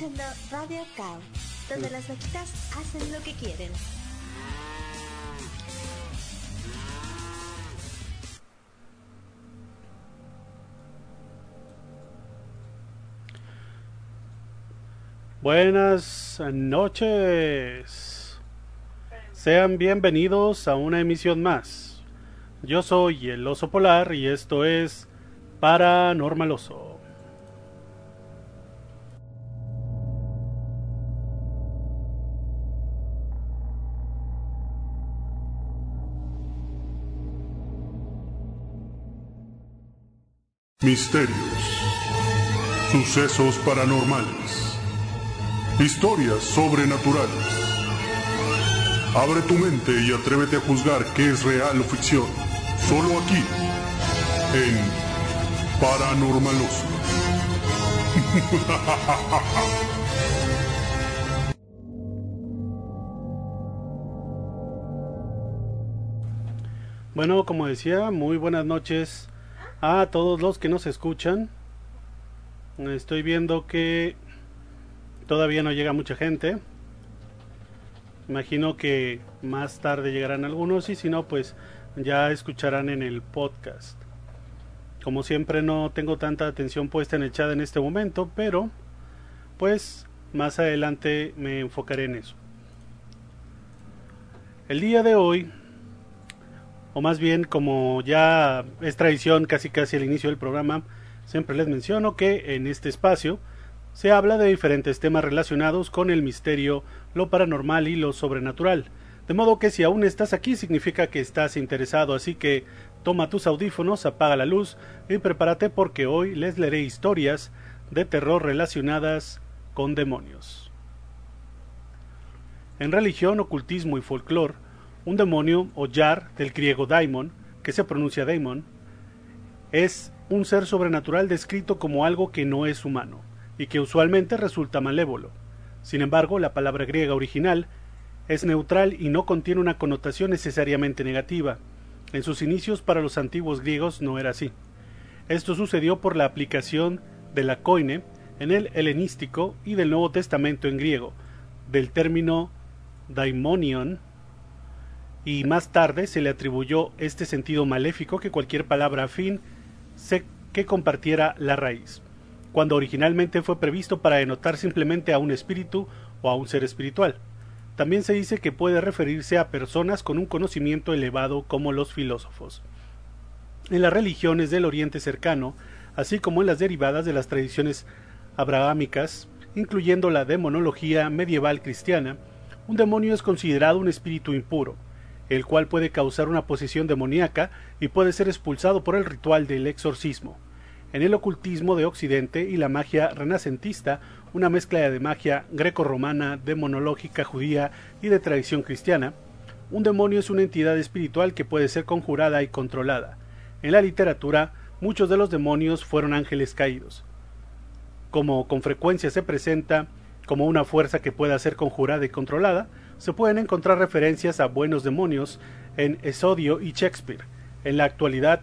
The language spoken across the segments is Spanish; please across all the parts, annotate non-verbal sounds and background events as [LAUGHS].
escuchando Radio Cow, donde las vaquitas hacen lo que quieren. Buenas noches. Sean bienvenidos a una emisión más. Yo soy el oso polar y esto es Paranormaloso. Misterios. Sucesos paranormales. Historias sobrenaturales. Abre tu mente y atrévete a juzgar qué es real o ficción. Solo aquí, en Paranormaloso. [LAUGHS] Bueno, como decía, muy buenas noches a todos los que nos escuchan. Estoy viendo que todavía no llega mucha gente. Imagino que más tarde llegarán algunos y si no, pues ya escucharán en el podcast. Como siempre no tengo tanta atención puesta en el chat en este momento, pero pues más adelante me enfocaré en eso. El día de hoy, o más bien como ya es tradición casi casi al inicio del programa, siempre les menciono que en este espacio se habla de diferentes temas relacionados con el misterio, lo paranormal y lo sobrenatural. De modo que si aún estás aquí significa que estás interesado, así que toma tus audífonos, apaga la luz y prepárate porque hoy les leeré historias de terror relacionadas con demonios. En religión, ocultismo y folclore, un demonio o yar del griego daimon, que se pronuncia daimon, es un ser sobrenatural descrito como algo que no es humano y que usualmente resulta malévolo. Sin embargo, la palabra griega original es neutral y no contiene una connotación necesariamente negativa. En sus inicios para los antiguos griegos no era así. Esto sucedió por la aplicación de la koine en el helenístico y del Nuevo Testamento en griego, del término daimonion, y más tarde se le atribuyó este sentido maléfico que cualquier palabra afín que compartiera la raíz cuando originalmente fue previsto para denotar simplemente a un espíritu o a un ser espiritual. También se dice que puede referirse a personas con un conocimiento elevado como los filósofos. En las religiones del Oriente cercano, así como en las derivadas de las tradiciones abrahámicas, incluyendo la demonología medieval cristiana, un demonio es considerado un espíritu impuro, el cual puede causar una posesión demoníaca y puede ser expulsado por el ritual del exorcismo. En el ocultismo de Occidente y la magia renacentista, una mezcla de magia greco-romana, demonológica judía y de tradición cristiana, un demonio es una entidad espiritual que puede ser conjurada y controlada. En la literatura, muchos de los demonios fueron ángeles caídos. Como con frecuencia se presenta como una fuerza que pueda ser conjurada y controlada, se pueden encontrar referencias a buenos demonios en Esodio y Shakespeare. En la actualidad,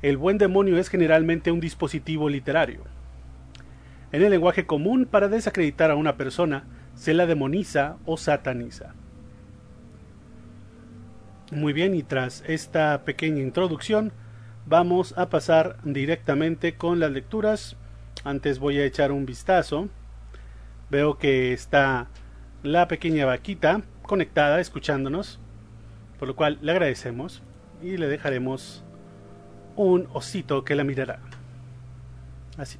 el buen demonio es generalmente un dispositivo literario. En el lenguaje común, para desacreditar a una persona, se la demoniza o sataniza. Muy bien, y tras esta pequeña introducción, vamos a pasar directamente con las lecturas. Antes voy a echar un vistazo. Veo que está la pequeña vaquita conectada, escuchándonos, por lo cual le agradecemos y le dejaremos un osito que la mirará. Así.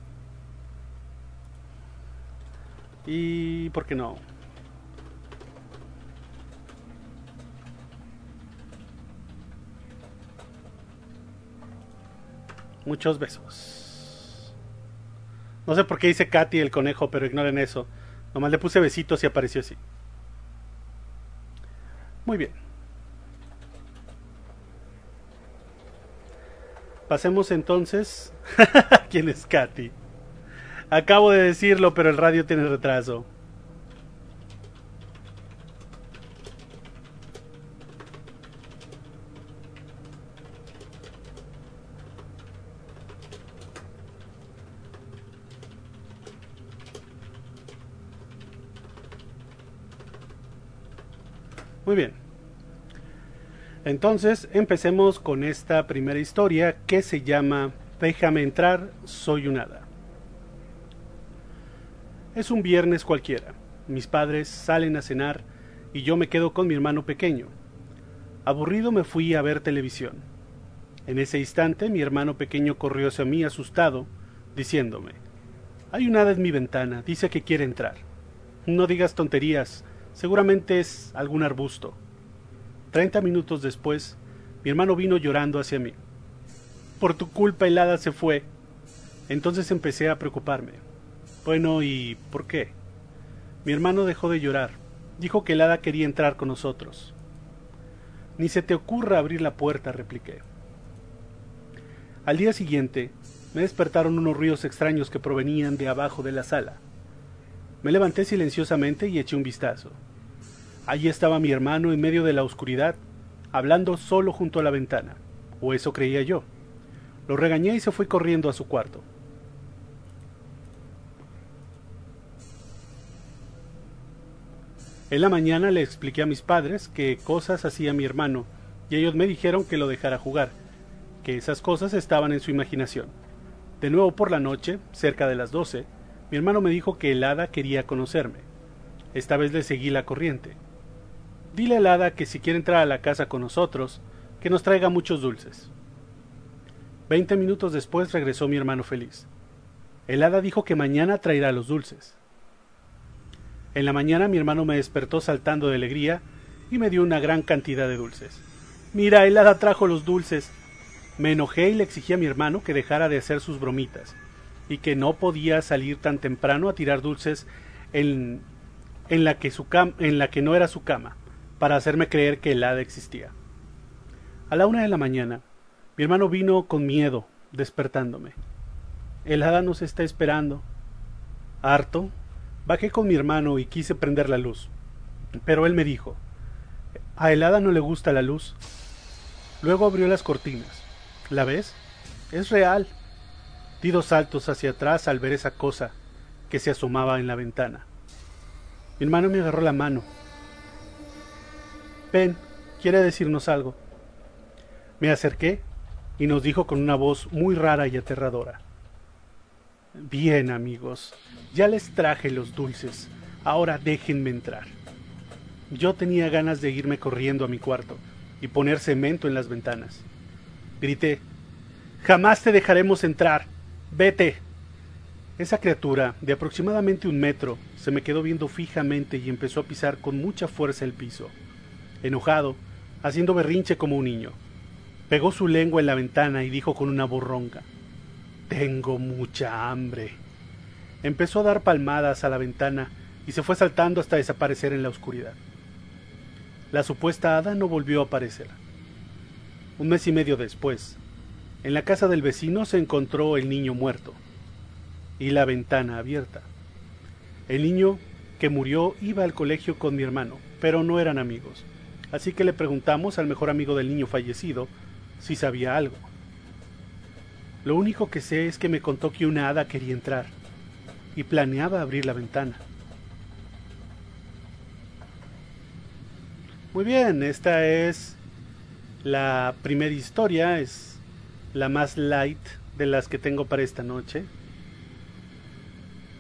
Y por qué no. Muchos besos. No sé por qué dice Katy el conejo, pero ignoren eso. Nomás le puse besitos y apareció así. Muy bien. Pasemos entonces. [LAUGHS] ¿Quién es Katy? Acabo de decirlo, pero el radio tiene retraso. Muy bien. Entonces, empecemos con esta primera historia que se llama Déjame entrar, soy un hada. Es un viernes cualquiera. Mis padres salen a cenar y yo me quedo con mi hermano pequeño. Aburrido me fui a ver televisión. En ese instante mi hermano pequeño corrió hacia mí asustado, diciéndome, Hay un hada en mi ventana, dice que quiere entrar. No digas tonterías, Seguramente es algún arbusto. Treinta minutos después, mi hermano vino llorando hacia mí. Por tu culpa el hada se fue. Entonces empecé a preocuparme. Bueno, ¿y por qué? Mi hermano dejó de llorar. Dijo que el hada quería entrar con nosotros. Ni se te ocurra abrir la puerta, repliqué. Al día siguiente, me despertaron unos ruidos extraños que provenían de abajo de la sala. Me levanté silenciosamente y eché un vistazo. Allí estaba mi hermano en medio de la oscuridad, hablando solo junto a la ventana, o eso creía yo. Lo regañé y se fue corriendo a su cuarto. En la mañana le expliqué a mis padres qué cosas hacía mi hermano, y ellos me dijeron que lo dejara jugar, que esas cosas estaban en su imaginación. De nuevo por la noche, cerca de las doce, mi hermano me dijo que el hada quería conocerme. Esta vez le seguí la corriente. Dile al hada que si quiere entrar a la casa con nosotros, que nos traiga muchos dulces. Veinte minutos después regresó mi hermano feliz. El hada dijo que mañana traerá los dulces. En la mañana mi hermano me despertó saltando de alegría y me dio una gran cantidad de dulces. Mira, el hada trajo los dulces. Me enojé y le exigí a mi hermano que dejara de hacer sus bromitas y que no podía salir tan temprano a tirar dulces en, en, la, que su en la que no era su cama, para hacerme creer que el hada existía. A la una de la mañana, mi hermano vino con miedo, despertándome. El hada nos está esperando. Harto, bajé con mi hermano y quise prender la luz. Pero él me dijo, a el hada no le gusta la luz. Luego abrió las cortinas. ¿La ves? Es real. Di dos saltos hacia atrás al ver esa cosa que se asomaba en la ventana. Mi hermano me agarró la mano. Ven, quiere decirnos algo. Me acerqué y nos dijo con una voz muy rara y aterradora. Bien, amigos, ya les traje los dulces. Ahora déjenme entrar. Yo tenía ganas de irme corriendo a mi cuarto y poner cemento en las ventanas. Grité, Jamás te dejaremos entrar. Vete. Esa criatura, de aproximadamente un metro, se me quedó viendo fijamente y empezó a pisar con mucha fuerza el piso. Enojado, haciendo berrinche como un niño. Pegó su lengua en la ventana y dijo con una borronca Tengo mucha hambre. Empezó a dar palmadas a la ventana y se fue saltando hasta desaparecer en la oscuridad. La supuesta hada no volvió a aparecer. Un mes y medio después, en la casa del vecino se encontró el niño muerto y la ventana abierta. El niño que murió iba al colegio con mi hermano, pero no eran amigos, así que le preguntamos al mejor amigo del niño fallecido si sabía algo. Lo único que sé es que me contó que una hada quería entrar y planeaba abrir la ventana. Muy bien, esta es la primera historia, es la más light de las que tengo para esta noche.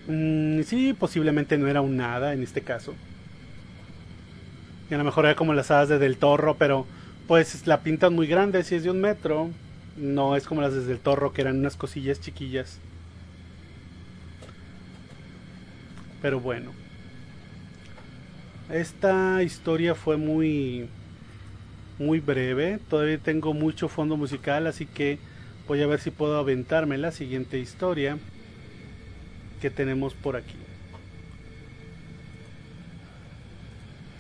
Mm, sí, posiblemente no era un nada en este caso. Y a lo mejor era como las hadas de Del Torro, pero pues la pinta muy grande, si es de un metro. No es como las de Del Torro, que eran unas cosillas chiquillas. Pero bueno. Esta historia fue muy muy breve. Todavía tengo mucho fondo musical, así que voy a ver si puedo aventarme la siguiente historia. qué tenemos por aquí.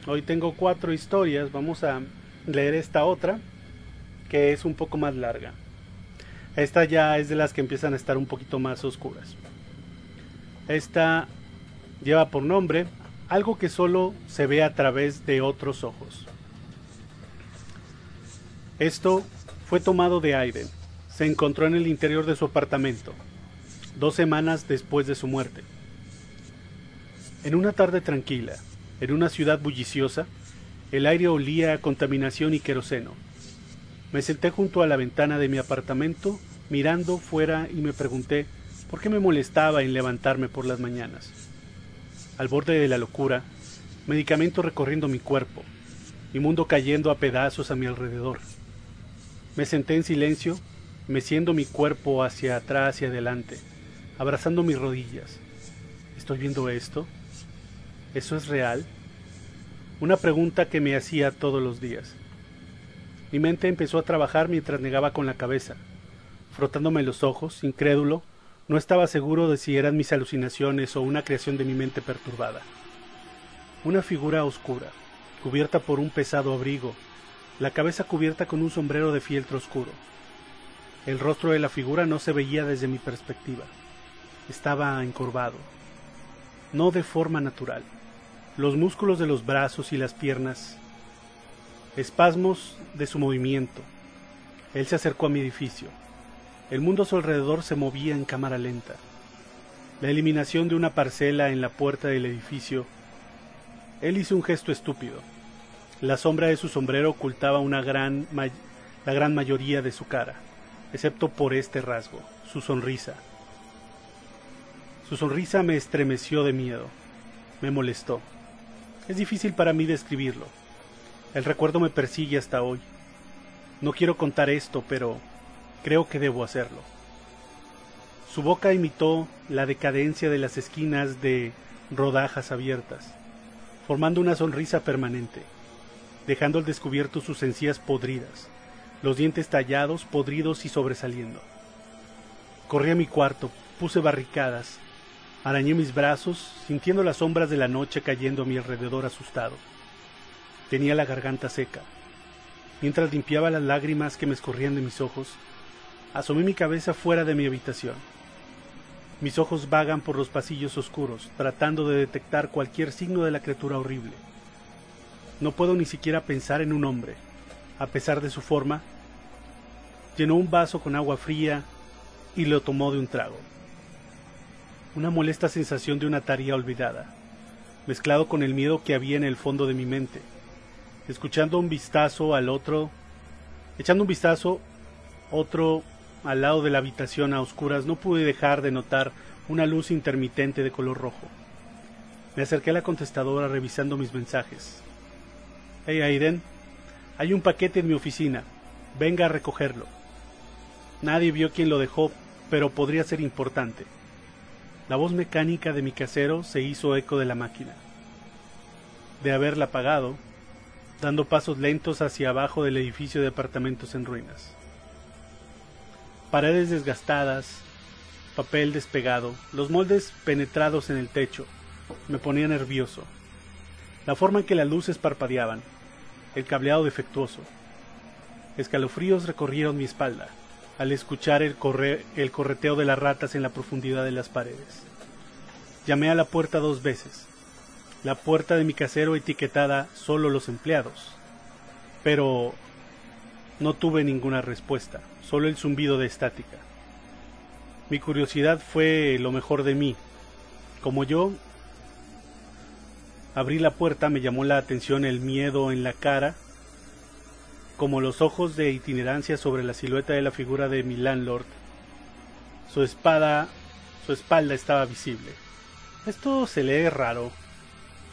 Hoy tengo cuatro historias, vamos a leer esta otra, que es un poco más larga. Esta ya es de las que empiezan a estar un poquito más oscuras. Esta lleva por nombre algo que solo se ve a través de otros ojos. Esto fue tomado de Aiden. Se encontró en el interior de su apartamento, dos semanas después de su muerte. En una tarde tranquila, en una ciudad bulliciosa, el aire olía a contaminación y queroseno. Me senté junto a la ventana de mi apartamento, mirando fuera y me pregunté por qué me molestaba en levantarme por las mañanas. Al borde de la locura, medicamento recorriendo mi cuerpo, mi mundo cayendo a pedazos a mi alrededor. Me senté en silencio, meciendo mi cuerpo hacia atrás y adelante, abrazando mis rodillas. ¿Estoy viendo esto? ¿Eso es real? Una pregunta que me hacía todos los días. Mi mente empezó a trabajar mientras negaba con la cabeza. Frotándome los ojos, incrédulo, no estaba seguro de si eran mis alucinaciones o una creación de mi mente perturbada. Una figura oscura, cubierta por un pesado abrigo, la cabeza cubierta con un sombrero de fieltro oscuro. El rostro de la figura no se veía desde mi perspectiva. Estaba encorvado, no de forma natural. Los músculos de los brazos y las piernas espasmos de su movimiento. Él se acercó a mi edificio. El mundo a su alrededor se movía en cámara lenta. La eliminación de una parcela en la puerta del edificio. Él hizo un gesto estúpido. La sombra de su sombrero ocultaba una gran la gran mayoría de su cara, excepto por este rasgo, su sonrisa. Su sonrisa me estremeció de miedo, me molestó. Es difícil para mí describirlo. El recuerdo me persigue hasta hoy. No quiero contar esto, pero creo que debo hacerlo. Su boca imitó la decadencia de las esquinas de rodajas abiertas, formando una sonrisa permanente, dejando al descubierto sus encías podridas, los dientes tallados, podridos y sobresaliendo. Corrí a mi cuarto, puse barricadas, arañé mis brazos, sintiendo las sombras de la noche cayendo a mi alrededor asustado. Tenía la garganta seca. Mientras limpiaba las lágrimas que me escorrían de mis ojos, asomé mi cabeza fuera de mi habitación. Mis ojos vagan por los pasillos oscuros, tratando de detectar cualquier signo de la criatura horrible. No puedo ni siquiera pensar en un hombre. A pesar de su forma, llenó un vaso con agua fría y lo tomó de un trago. Una molesta sensación de una tarea olvidada, mezclado con el miedo que había en el fondo de mi mente escuchando un vistazo al otro, echando un vistazo otro al lado de la habitación a oscuras, no pude dejar de notar una luz intermitente de color rojo. Me acerqué a la contestadora revisando mis mensajes. Hey Aiden, hay un paquete en mi oficina. Venga a recogerlo. Nadie vio quién lo dejó, pero podría ser importante. La voz mecánica de mi casero se hizo eco de la máquina. De haberla apagado, dando pasos lentos hacia abajo del edificio de apartamentos en ruinas. Paredes desgastadas, papel despegado, los moldes penetrados en el techo, me ponía nervioso. La forma en que las luces parpadeaban, el cableado defectuoso. Escalofríos recorrieron mi espalda al escuchar el, el correteo de las ratas en la profundidad de las paredes. Llamé a la puerta dos veces, la puerta de mi casero etiquetada solo los empleados. Pero no tuve ninguna respuesta, solo el zumbido de estática. Mi curiosidad fue lo mejor de mí. Como yo abrí la puerta me llamó la atención el miedo en la cara, como los ojos de itinerancia sobre la silueta de la figura de mi landlord. Su espada, su espalda estaba visible. Esto se lee raro,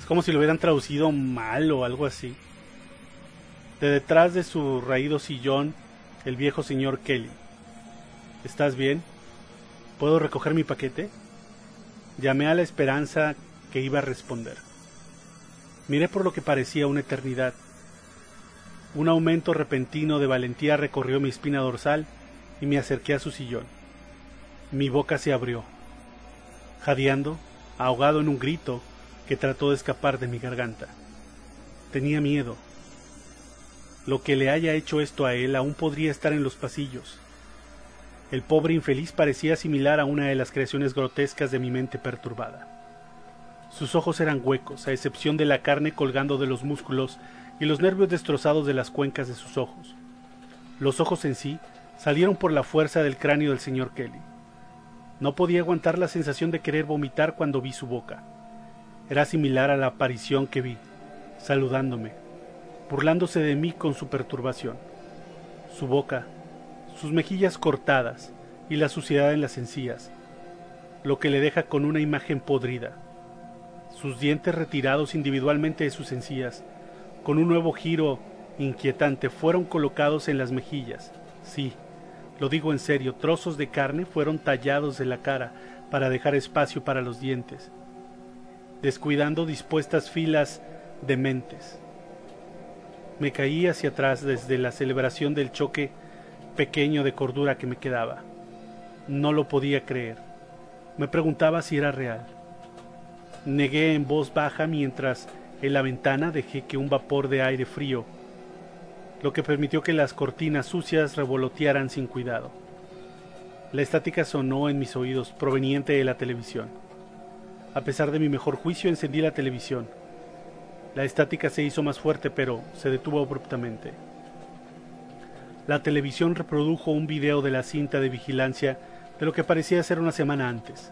como si lo hubieran traducido mal o algo así. De detrás de su raído sillón, el viejo señor Kelly. ¿Estás bien? ¿Puedo recoger mi paquete? Llamé a la esperanza que iba a responder. Miré por lo que parecía una eternidad. Un aumento repentino de valentía recorrió mi espina dorsal y me acerqué a su sillón. Mi boca se abrió. jadeando, ahogado en un grito que trató de escapar de mi garganta. Tenía miedo. Lo que le haya hecho esto a él aún podría estar en los pasillos. El pobre infeliz parecía similar a una de las creaciones grotescas de mi mente perturbada. Sus ojos eran huecos, a excepción de la carne colgando de los músculos y los nervios destrozados de las cuencas de sus ojos. Los ojos en sí salieron por la fuerza del cráneo del señor Kelly. No podía aguantar la sensación de querer vomitar cuando vi su boca. Era similar a la aparición que vi, saludándome, burlándose de mí con su perturbación. Su boca, sus mejillas cortadas y la suciedad en las encías, lo que le deja con una imagen podrida. Sus dientes retirados individualmente de sus encías, con un nuevo giro inquietante, fueron colocados en las mejillas. Sí, lo digo en serio, trozos de carne fueron tallados de la cara para dejar espacio para los dientes, descuidando dispuestas filas de mentes. Me caí hacia atrás desde la celebración del choque pequeño de cordura que me quedaba. No lo podía creer. Me preguntaba si era real. Negué en voz baja mientras en la ventana dejé que un vapor de aire frío lo que permitió que las cortinas sucias revolotearan sin cuidado. La estática sonó en mis oídos, proveniente de la televisión. A pesar de mi mejor juicio, encendí la televisión. La estática se hizo más fuerte, pero se detuvo abruptamente. La televisión reprodujo un video de la cinta de vigilancia de lo que parecía ser una semana antes.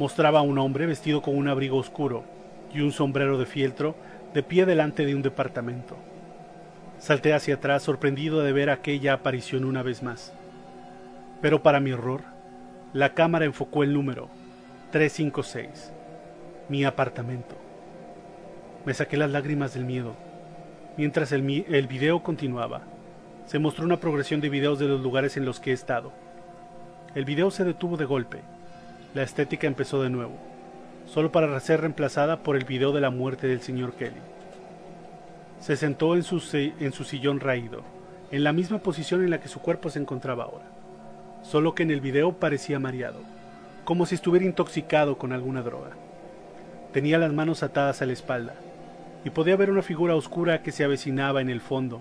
Mostraba a un hombre vestido con un abrigo oscuro y un sombrero de fieltro de pie delante de un departamento. Salté hacia atrás sorprendido de ver aquella aparición una vez más. Pero para mi horror, la cámara enfocó el número 356, mi apartamento. Me saqué las lágrimas del miedo. Mientras el, el video continuaba, se mostró una progresión de videos de los lugares en los que he estado. El video se detuvo de golpe. La estética empezó de nuevo, solo para ser reemplazada por el video de la muerte del señor Kelly. Se sentó en su, en su sillón raído, en la misma posición en la que su cuerpo se encontraba ahora, solo que en el video parecía mareado, como si estuviera intoxicado con alguna droga. Tenía las manos atadas a la espalda, y podía ver una figura oscura que se avecinaba en el fondo,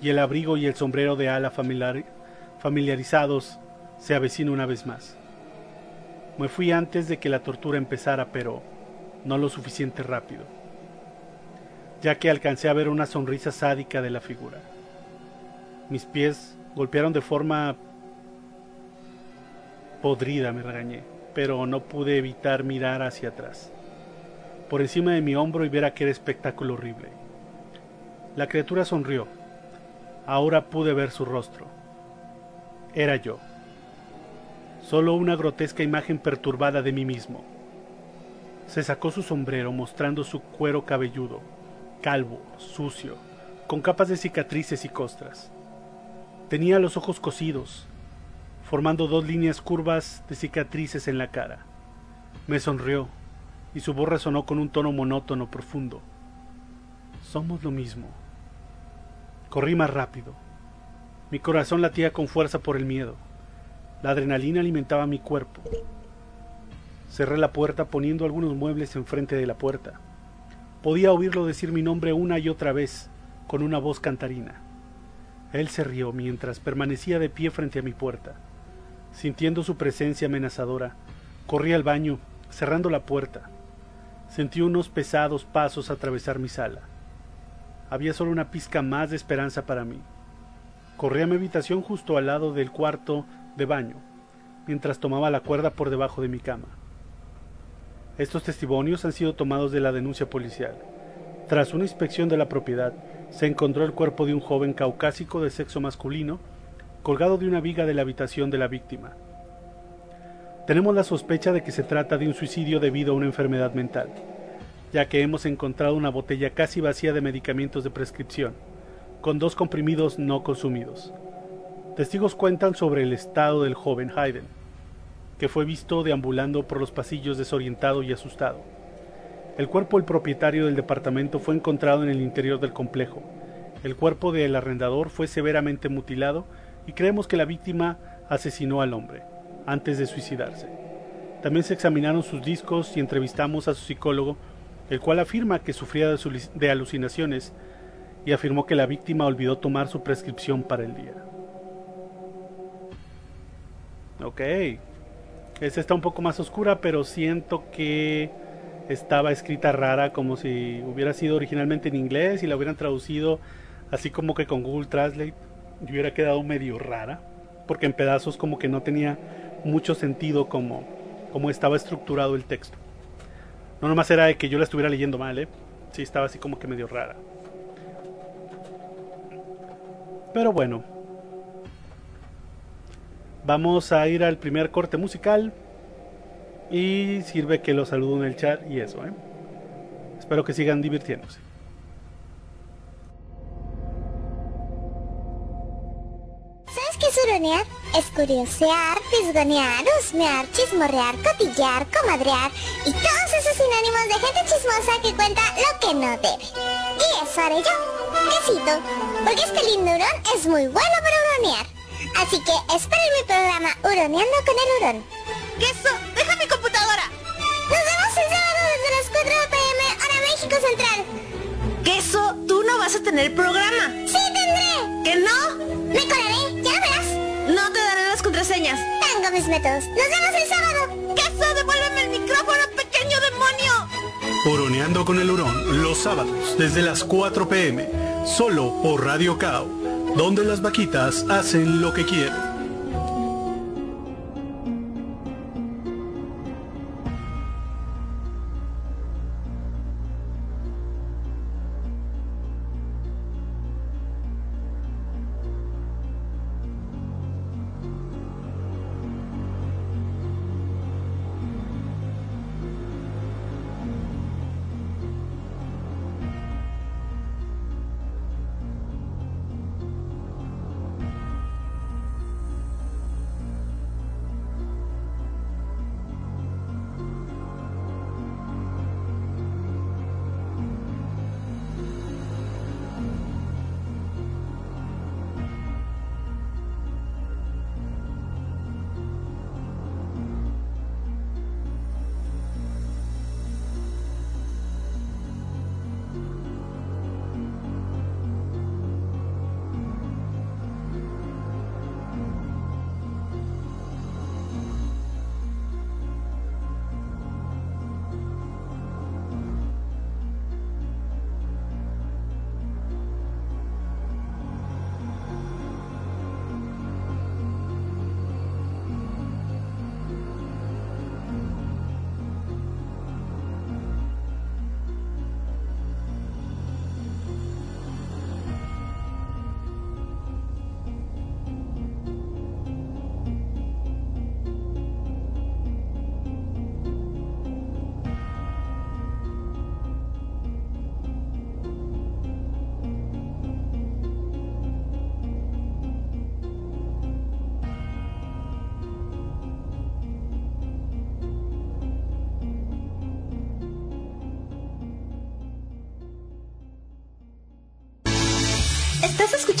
y el abrigo y el sombrero de ala familiarizados se avecina una vez más. Me fui antes de que la tortura empezara, pero no lo suficiente rápido ya que alcancé a ver una sonrisa sádica de la figura. Mis pies golpearon de forma podrida, me regañé, pero no pude evitar mirar hacia atrás, por encima de mi hombro y ver aquel espectáculo horrible. La criatura sonrió. Ahora pude ver su rostro. Era yo. Solo una grotesca imagen perturbada de mí mismo. Se sacó su sombrero mostrando su cuero cabelludo calvo, sucio, con capas de cicatrices y costras. Tenía los ojos cosidos, formando dos líneas curvas de cicatrices en la cara. Me sonrió y su voz resonó con un tono monótono profundo. Somos lo mismo. Corrí más rápido. Mi corazón latía con fuerza por el miedo. La adrenalina alimentaba mi cuerpo. Cerré la puerta poniendo algunos muebles enfrente de la puerta. Podía oírlo decir mi nombre una y otra vez, con una voz cantarina. Él se rió mientras permanecía de pie frente a mi puerta. Sintiendo su presencia amenazadora, corrí al baño, cerrando la puerta. Sentí unos pesados pasos atravesar mi sala. Había solo una pizca más de esperanza para mí. Corrí a mi habitación justo al lado del cuarto de baño, mientras tomaba la cuerda por debajo de mi cama. Estos testimonios han sido tomados de la denuncia policial. Tras una inspección de la propiedad, se encontró el cuerpo de un joven caucásico de sexo masculino colgado de una viga de la habitación de la víctima. Tenemos la sospecha de que se trata de un suicidio debido a una enfermedad mental, ya que hemos encontrado una botella casi vacía de medicamentos de prescripción, con dos comprimidos no consumidos. Testigos cuentan sobre el estado del joven Hayden, que fue visto deambulando por los pasillos desorientado y asustado. El cuerpo del propietario del departamento fue encontrado en el interior del complejo. El cuerpo del arrendador fue severamente mutilado y creemos que la víctima asesinó al hombre antes de suicidarse. También se examinaron sus discos y entrevistamos a su psicólogo, el cual afirma que sufría de, su- de alucinaciones y afirmó que la víctima olvidó tomar su prescripción para el día. Ok. Esta está un poco más oscura, pero siento que estaba escrita rara, como si hubiera sido originalmente en inglés y la hubieran traducido así como que con Google Translate. Y hubiera quedado medio rara, porque en pedazos como que no tenía mucho sentido como, como estaba estructurado el texto. No nomás era de que yo la estuviera leyendo mal, ¿eh? Sí, estaba así como que medio rara. Pero bueno. Vamos a ir al primer corte musical. Y sirve que los saludo en el chat y eso, ¿eh? Espero que sigan divirtiéndose. ¿Sabes qué es huronear? Es curiosear, fisgonear, husmear, chismorrear, cotillar, comadrear y todos esos sinónimos de gente chismosa que cuenta lo que no debe. Y eso haré yo, quesito, porque este lindo hurón es muy bueno para huronear. Así que esperen mi programa Huroneando con el hurón. ¡Queso! ¡Deja mi computadora! Nos vemos el sábado desde las 4 pm, hora México Central. ¡Queso! ¡Tú no vas a tener programa! ¡Sí tendré! ¿Que no? Me colaré, ya verás. No te daré las contraseñas. Tengo mis métodos. Nos vemos el sábado. ¡Queso! ¡Devuélveme el micrófono, pequeño demonio! Huroneando con el hurón, los sábados, desde las 4 pm, solo por Radio Cao, donde las vaquitas hacen lo que quieren.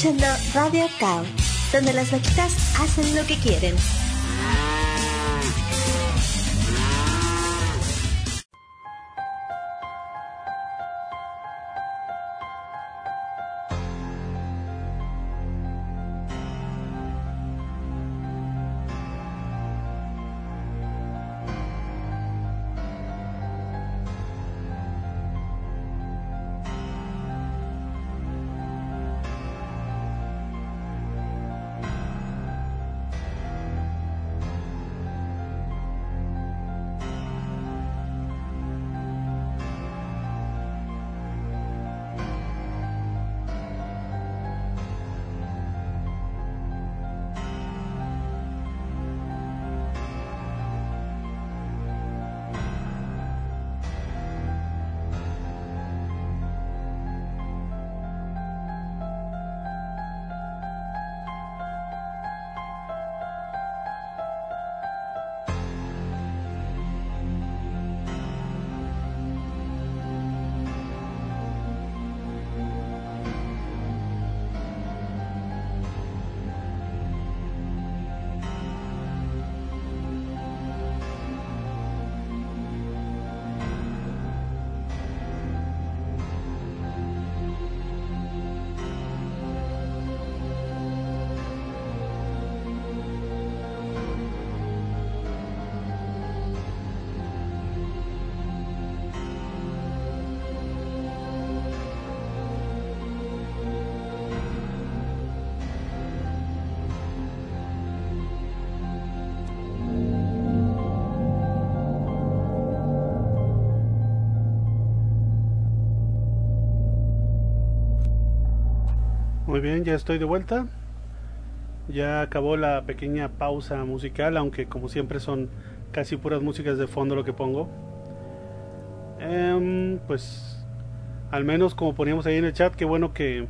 Escuchando Radio Cow, donde las vaquitas hacen lo que quieren. Muy bien, ya estoy de vuelta. Ya acabó la pequeña pausa musical, aunque como siempre son casi puras músicas de fondo lo que pongo. Em, pues al menos como poníamos ahí en el chat, qué bueno que,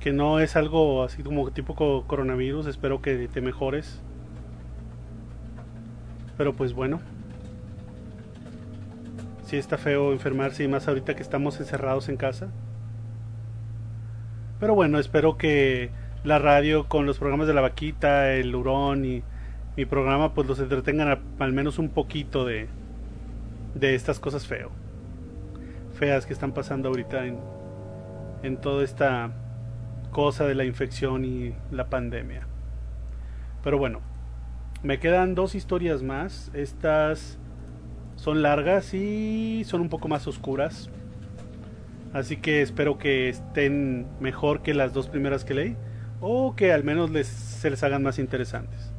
que no es algo así como tipo coronavirus. Espero que te mejores. Pero pues bueno. Si está feo enfermarse y más ahorita que estamos encerrados en casa. Pero bueno, espero que la radio con los programas de la vaquita, el hurón y mi programa pues los entretengan al menos un poquito de, de estas cosas feo. Feas que están pasando ahorita en, en toda esta cosa de la infección y la pandemia. Pero bueno, me quedan dos historias más. Estas son largas y son un poco más oscuras. Así que espero que estén mejor que las dos primeras que leí. O que al menos se les hagan más interesantes.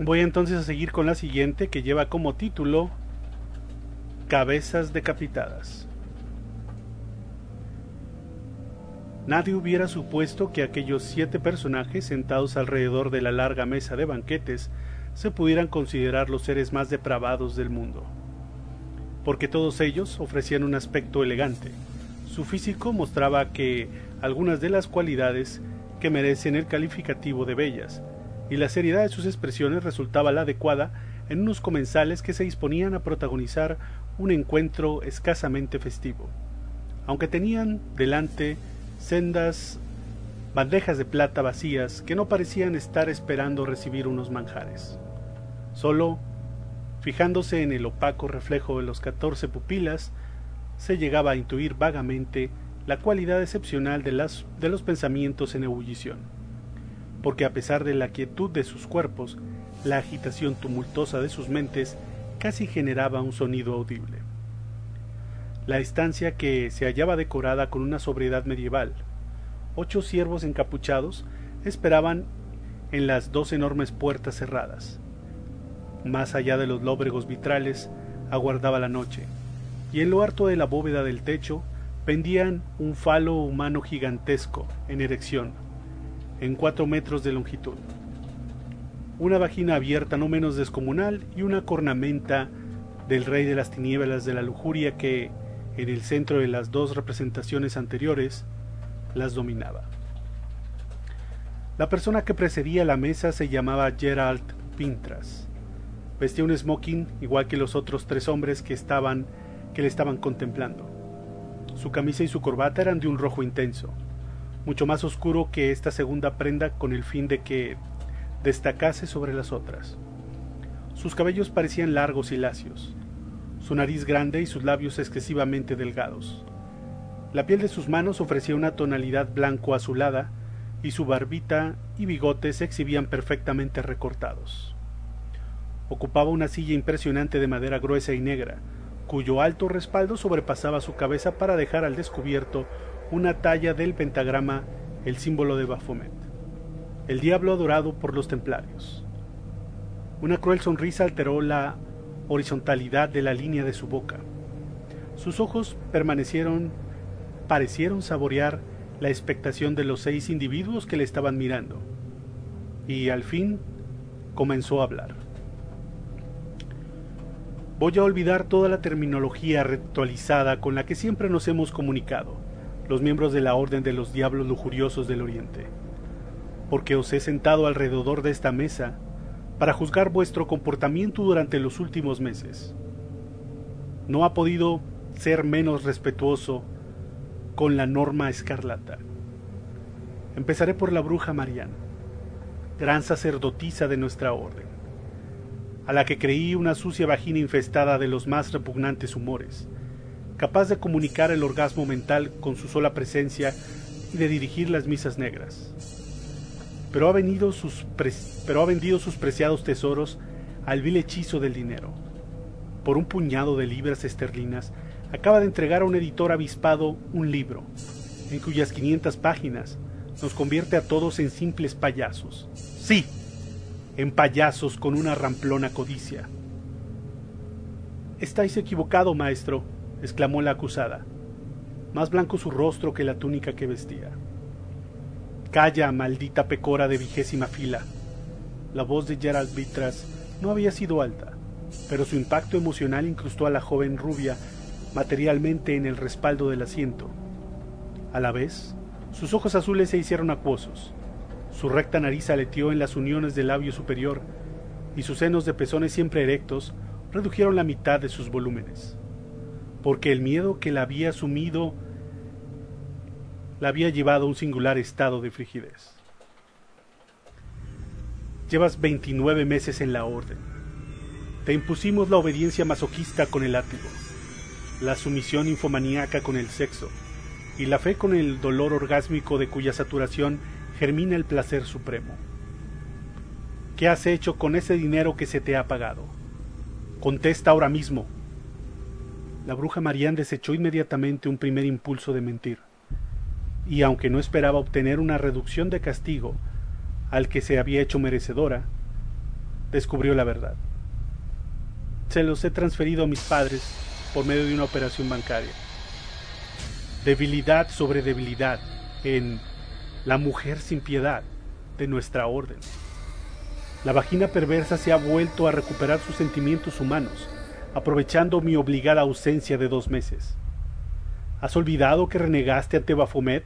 Voy entonces a seguir con la siguiente que lleva como título Cabezas decapitadas. Nadie hubiera supuesto que aquellos siete personajes sentados alrededor de la larga mesa de banquetes se pudieran considerar los seres más depravados del mundo, porque todos ellos ofrecían un aspecto elegante. Su físico mostraba que algunas de las cualidades que merecen el calificativo de bellas, y la seriedad de sus expresiones resultaba la adecuada en unos comensales que se disponían a protagonizar un encuentro escasamente festivo. Aunque tenían delante sendas bandejas de plata vacías que no parecían estar esperando recibir unos manjares. Solo, fijándose en el opaco reflejo de los catorce pupilas, se llegaba a intuir vagamente la cualidad excepcional de, las, de los pensamientos en ebullición, porque a pesar de la quietud de sus cuerpos, la agitación tumultuosa de sus mentes casi generaba un sonido audible. La estancia que se hallaba decorada con una sobriedad medieval. Ocho siervos encapuchados esperaban en las dos enormes puertas cerradas. Más allá de los lóbregos vitrales aguardaba la noche, y en lo harto de la bóveda del techo pendían un falo humano gigantesco en erección, en cuatro metros de longitud. Una vagina abierta no menos descomunal y una cornamenta del rey de las tinieblas de la lujuria que, en el centro de las dos representaciones anteriores, las dominaba. La persona que precedía la mesa se llamaba Gerald Pintras. Vestía un smoking igual que los otros tres hombres que estaban que le estaban contemplando. Su camisa y su corbata eran de un rojo intenso, mucho más oscuro que esta segunda prenda con el fin de que destacase sobre las otras. Sus cabellos parecían largos y lacios, su nariz grande y sus labios excesivamente delgados. La piel de sus manos ofrecía una tonalidad blanco azulada y su barbita y bigotes se exhibían perfectamente recortados. Ocupaba una silla impresionante de madera gruesa y negra, cuyo alto respaldo sobrepasaba su cabeza para dejar al descubierto una talla del pentagrama, el símbolo de Baphomet, el diablo adorado por los templarios. Una cruel sonrisa alteró la horizontalidad de la línea de su boca. Sus ojos permanecieron, parecieron saborear la expectación de los seis individuos que le estaban mirando. Y al fin comenzó a hablar. Voy a olvidar toda la terminología ritualizada con la que siempre nos hemos comunicado, los miembros de la Orden de los Diablos Lujuriosos del Oriente, porque os he sentado alrededor de esta mesa para juzgar vuestro comportamiento durante los últimos meses. No ha podido ser menos respetuoso con la norma escarlata. Empezaré por la bruja Mariana, gran sacerdotisa de nuestra orden, a la que creí una sucia vagina infestada de los más repugnantes humores, capaz de comunicar el orgasmo mental con su sola presencia y de dirigir las misas negras pero ha, vendido sus vendido sus preciados tesoros al vil hechizo del dinero. Por un puñado de libras esterlinas, acaba de entregar a un editor avispado un libro, en cuyas 500 páginas nos convierte a todos en simples payasos. Sí, en payasos con una ramplona codicia. Estáis equivocado, maestro, exclamó la acusada. más blanco su rostro que la túnica que vestía. Calla, maldita pecora de vigésima fila. La voz de Gerald Vitras no había sido alta, pero su impacto emocional incrustó a la joven rubia materialmente en el respaldo del asiento. A la vez, sus ojos azules se hicieron acuosos, su recta nariz aleteó en las uniones del labio superior y sus senos de pezones siempre erectos redujeron la mitad de sus volúmenes, porque el miedo que la había sumido la había llevado a un singular estado de frigidez. Llevas 29 meses en la orden. Te impusimos la obediencia masoquista con el látigo, la sumisión infomaníaca con el sexo y la fe con el dolor orgásmico de cuya saturación germina el placer supremo. ¿Qué has hecho con ese dinero que se te ha pagado? Contesta ahora mismo. La bruja Marianne desechó inmediatamente un primer impulso de mentir, y aunque no esperaba obtener una reducción de castigo al que se había hecho merecedora, descubrió la verdad. Se los he transferido a mis padres por medio de una operación bancaria. Debilidad sobre debilidad en la mujer sin piedad de nuestra orden. La vagina perversa se ha vuelto a recuperar sus sentimientos humanos, aprovechando mi obligada ausencia de dos meses. ¿Has olvidado que renegaste ante Bafomet,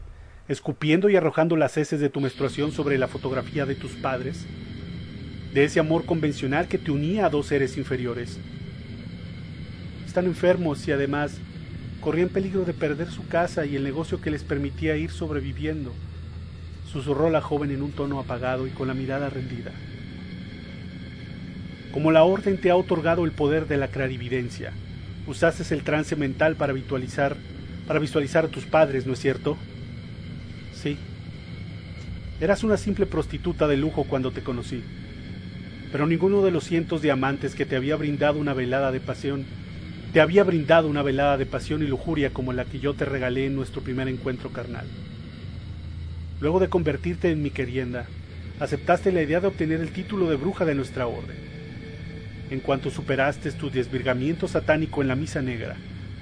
escupiendo y arrojando las heces de tu menstruación sobre la fotografía de tus padres? De ese amor convencional que te unía a dos seres inferiores. Están enfermos y además corrían peligro de perder su casa y el negocio que les permitía ir sobreviviendo susurró la joven en un tono apagado y con la mirada rendida. Como la orden te ha otorgado el poder de la clarividencia, usaste el trance mental para visualizar, para visualizar a tus padres, ¿no es cierto? Sí. Eras una simple prostituta de lujo cuando te conocí, pero ninguno de los cientos de amantes que te había brindado una velada de pasión te había brindado una velada de pasión y lujuria como la que yo te regalé en nuestro primer encuentro carnal. Luego de convertirte en mi querienda, aceptaste la idea de obtener el título de bruja de nuestra orden. En cuanto superaste tu desvirgamiento satánico en la misa negra,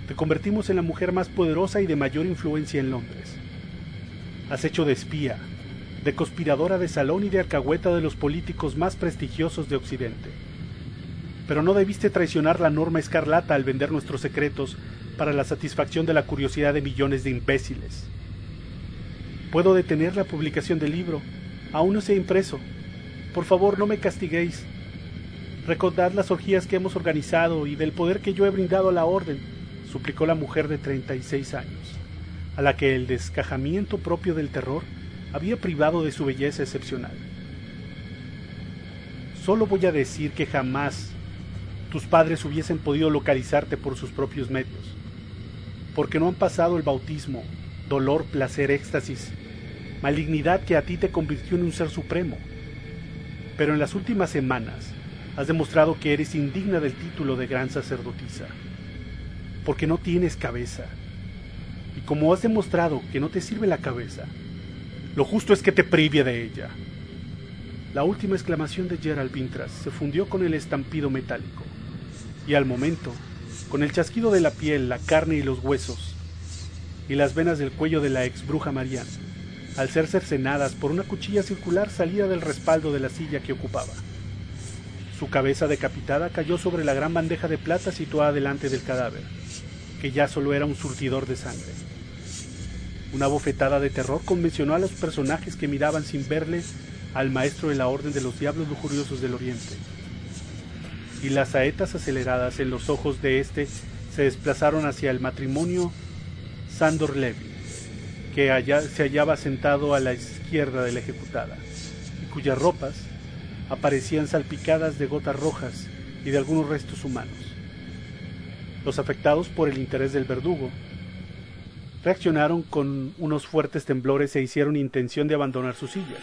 te convertimos en la mujer más poderosa y de mayor influencia en Londres. Has hecho de espía, de conspiradora de salón y de alcahueta de los políticos más prestigiosos de Occidente. Pero no debiste traicionar la norma escarlata al vender nuestros secretos para la satisfacción de la curiosidad de millones de imbéciles. Puedo detener la publicación del libro. Aún no se ha impreso. Por favor, no me castiguéis. Recordad las orgías que hemos organizado y del poder que yo he brindado a la orden, suplicó la mujer de treinta y seis años, a la que el descajamiento propio del terror había privado de su belleza excepcional. Solo voy a decir que jamás tus padres hubiesen podido localizarte por sus propios medios, porque no han pasado el bautismo, dolor, placer, éxtasis malignidad que a ti te convirtió en un ser supremo. Pero en las últimas semanas has demostrado que eres indigna del título de gran sacerdotisa, porque no tienes cabeza. Y como has demostrado que no te sirve la cabeza, lo justo es que te prive de ella. La última exclamación de Gerald Vintras se fundió con el estampido metálico, y al momento, con el chasquido de la piel, la carne y los huesos, y las venas del cuello de la ex bruja Mariana, al ser cercenadas por una cuchilla circular salida del respaldo de la silla que ocupaba. Su cabeza decapitada cayó sobre la gran bandeja de plata situada delante del cadáver, que ya solo era un surtidor de sangre. Una bofetada de terror convencionó a los personajes que miraban sin verle al maestro de la Orden de los Diablos Lujuriosos del Oriente. Y las saetas aceleradas en los ojos de éste se desplazaron hacia el matrimonio Sandor Levy que allá se hallaba sentado a la izquierda de la ejecutada, y cuyas ropas aparecían salpicadas de gotas rojas y de algunos restos humanos. Los afectados por el interés del verdugo reaccionaron con unos fuertes temblores e hicieron intención de abandonar sus sillas,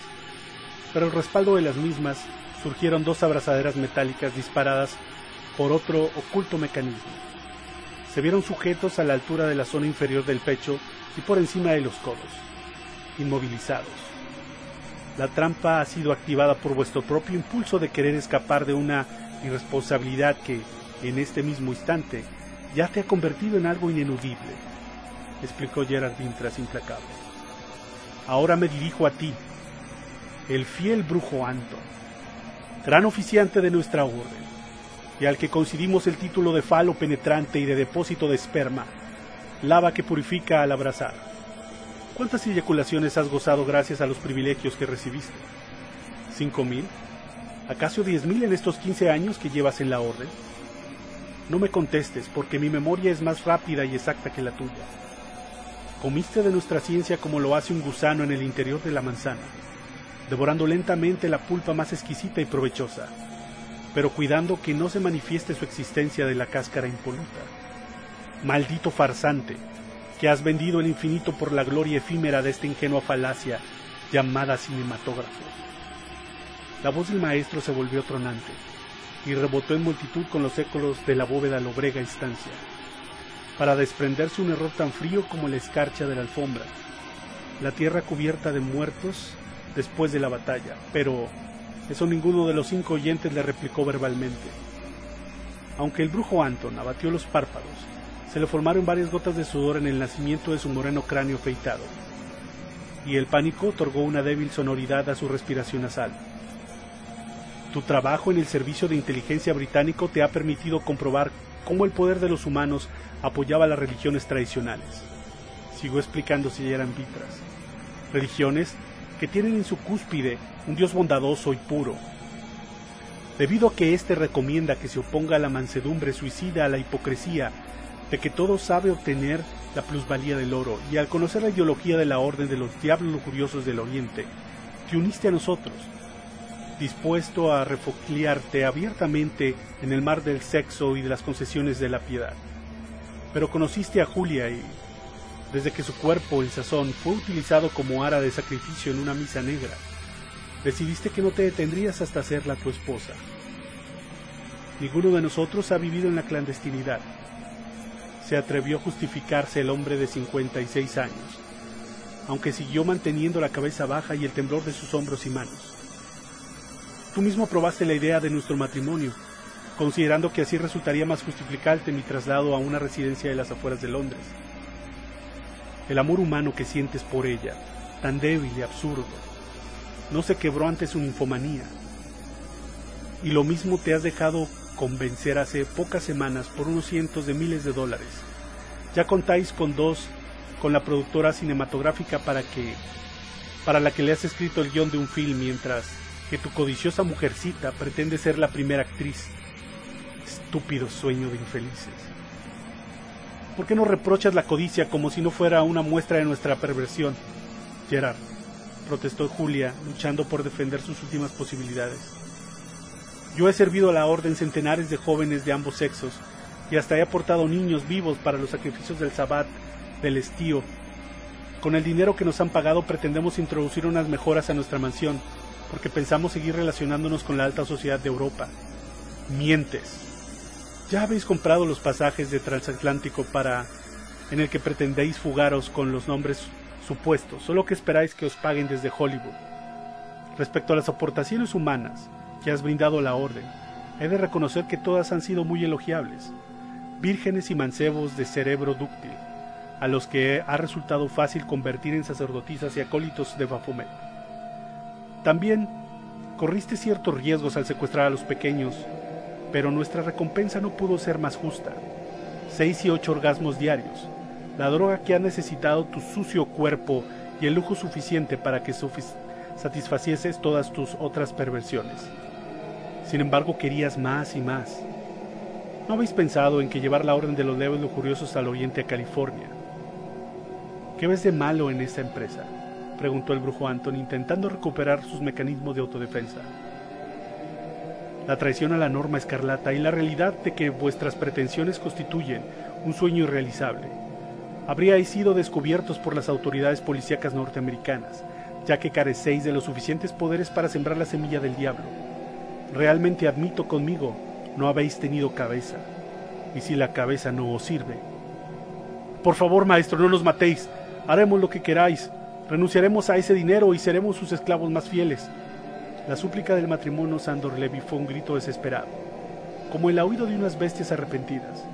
pero al respaldo de las mismas surgieron dos abrazaderas metálicas disparadas por otro oculto mecanismo. Se vieron sujetos a la altura de la zona inferior del pecho y por encima de los codos, inmovilizados. La trampa ha sido activada por vuestro propio impulso de querer escapar de una irresponsabilidad que, en este mismo instante, ya te ha convertido en algo ineludible. explicó Gerard Vintras implacable. Ahora me dirijo a ti, el fiel brujo Anton, gran oficiante de nuestra orden, y al que concedimos el título de falo penetrante y de depósito de esperma, lava que purifica al abrazar. ¿Cuántas eyaculaciones has gozado gracias a los privilegios que recibiste? ¿Cinco mil? ¿Acaso diez mil en estos quince años que llevas en la orden? No me contestes, porque mi memoria es más rápida y exacta que la tuya. Comiste de nuestra ciencia como lo hace un gusano en el interior de la manzana, devorando lentamente la pulpa más exquisita y provechosa, pero cuidando que no se manifieste su existencia de la cáscara impoluta. Maldito farsante, que has vendido el infinito por la gloria efímera de esta ingenua falacia llamada cinematógrafo. La voz del maestro se volvió tronante y rebotó en multitud con los ecos de la bóveda lobrega estancia, para desprenderse un error tan frío como la escarcha de la alfombra, la tierra cubierta de muertos después de la batalla, pero eso ninguno de los cinco oyentes le replicó verbalmente. Aunque el brujo Anton abatió los párpados, se le formaron varias gotas de sudor en el nacimiento de su moreno cráneo feitado, y el pánico otorgó una débil sonoridad a su respiración nasal. Tu trabajo en el Servicio de Inteligencia Británico te ha permitido comprobar cómo el poder de los humanos apoyaba las religiones tradicionales. Sigo explicando si eran vitras. Religiones que tienen en su cúspide un Dios bondadoso y puro. Debido a que éste recomienda que se oponga a la mansedumbre suicida, a la hipocresía, de que todo sabe obtener la plusvalía del oro, y al conocer la ideología de la orden de los diablos lujuriosos del Oriente, te uniste a nosotros, dispuesto a refocliarte abiertamente en el mar del sexo y de las concesiones de la piedad. Pero conociste a Julia y, desde que su cuerpo en sazón fue utilizado como ara de sacrificio en una misa negra, decidiste que no te detendrías hasta hacerla tu esposa. Ninguno de nosotros ha vivido en la clandestinidad. Se atrevió a justificarse el hombre de 56 años, aunque siguió manteniendo la cabeza baja y el temblor de sus hombros y manos. Tú mismo aprobaste la idea de nuestro matrimonio, considerando que así resultaría más justificante mi traslado a una residencia de las afueras de Londres. El amor humano que sientes por ella, tan débil y absurdo, no se quebró ante su ninfomanía. Y lo mismo te has dejado convencer hace pocas semanas por unos cientos de miles de dólares. Ya contáis con dos, con la productora cinematográfica para que, para la que le has escrito el guion de un film mientras que tu codiciosa mujercita pretende ser la primera actriz. Estúpido sueño de infelices. ¿Por qué no reprochas la codicia como si no fuera una muestra de nuestra perversión? Gerard, protestó Julia, luchando por defender sus últimas posibilidades. Yo he servido a la orden centenares de jóvenes de ambos sexos y hasta he aportado niños vivos para los sacrificios del sabbat, del estío. Con el dinero que nos han pagado pretendemos introducir unas mejoras a nuestra mansión, porque pensamos seguir relacionándonos con la alta sociedad de Europa. Mientes. Ya habéis comprado los pasajes de transatlántico para en el que pretendéis fugaros con los nombres supuestos, solo que esperáis que os paguen desde Hollywood. Respecto a las aportaciones humanas que has brindado la orden, he de reconocer que todas han sido muy elogiables, vírgenes y mancebos de cerebro dúctil, a los que ha resultado fácil convertir en sacerdotisas y acólitos de Baphomet. También corriste ciertos riesgos al secuestrar a los pequeños, pero nuestra recompensa no pudo ser más justa. Seis y ocho orgasmos diarios, la droga que ha necesitado tu sucio cuerpo y el lujo suficiente para que satisfacieses todas tus otras perversiones. Sin embargo, querías más y más. ¿No habéis pensado en que llevar la orden de los leves lujuriosos al oriente a California? ¿Qué ves de malo en esta empresa? preguntó el brujo Anton, intentando recuperar sus mecanismos de autodefensa. La traición a la norma escarlata y la realidad de que vuestras pretensiones constituyen un sueño irrealizable. Habríais sido descubiertos por las autoridades policíacas norteamericanas, ya que carecéis de los suficientes poderes para sembrar la semilla del diablo. Realmente admito conmigo, no habéis tenido cabeza. Y si la cabeza no os sirve. Por favor, maestro, no nos matéis. Haremos lo que queráis. Renunciaremos a ese dinero y seremos sus esclavos más fieles. La súplica del matrimonio Sandor Levy fue un grito desesperado, como el oído de unas bestias arrepentidas.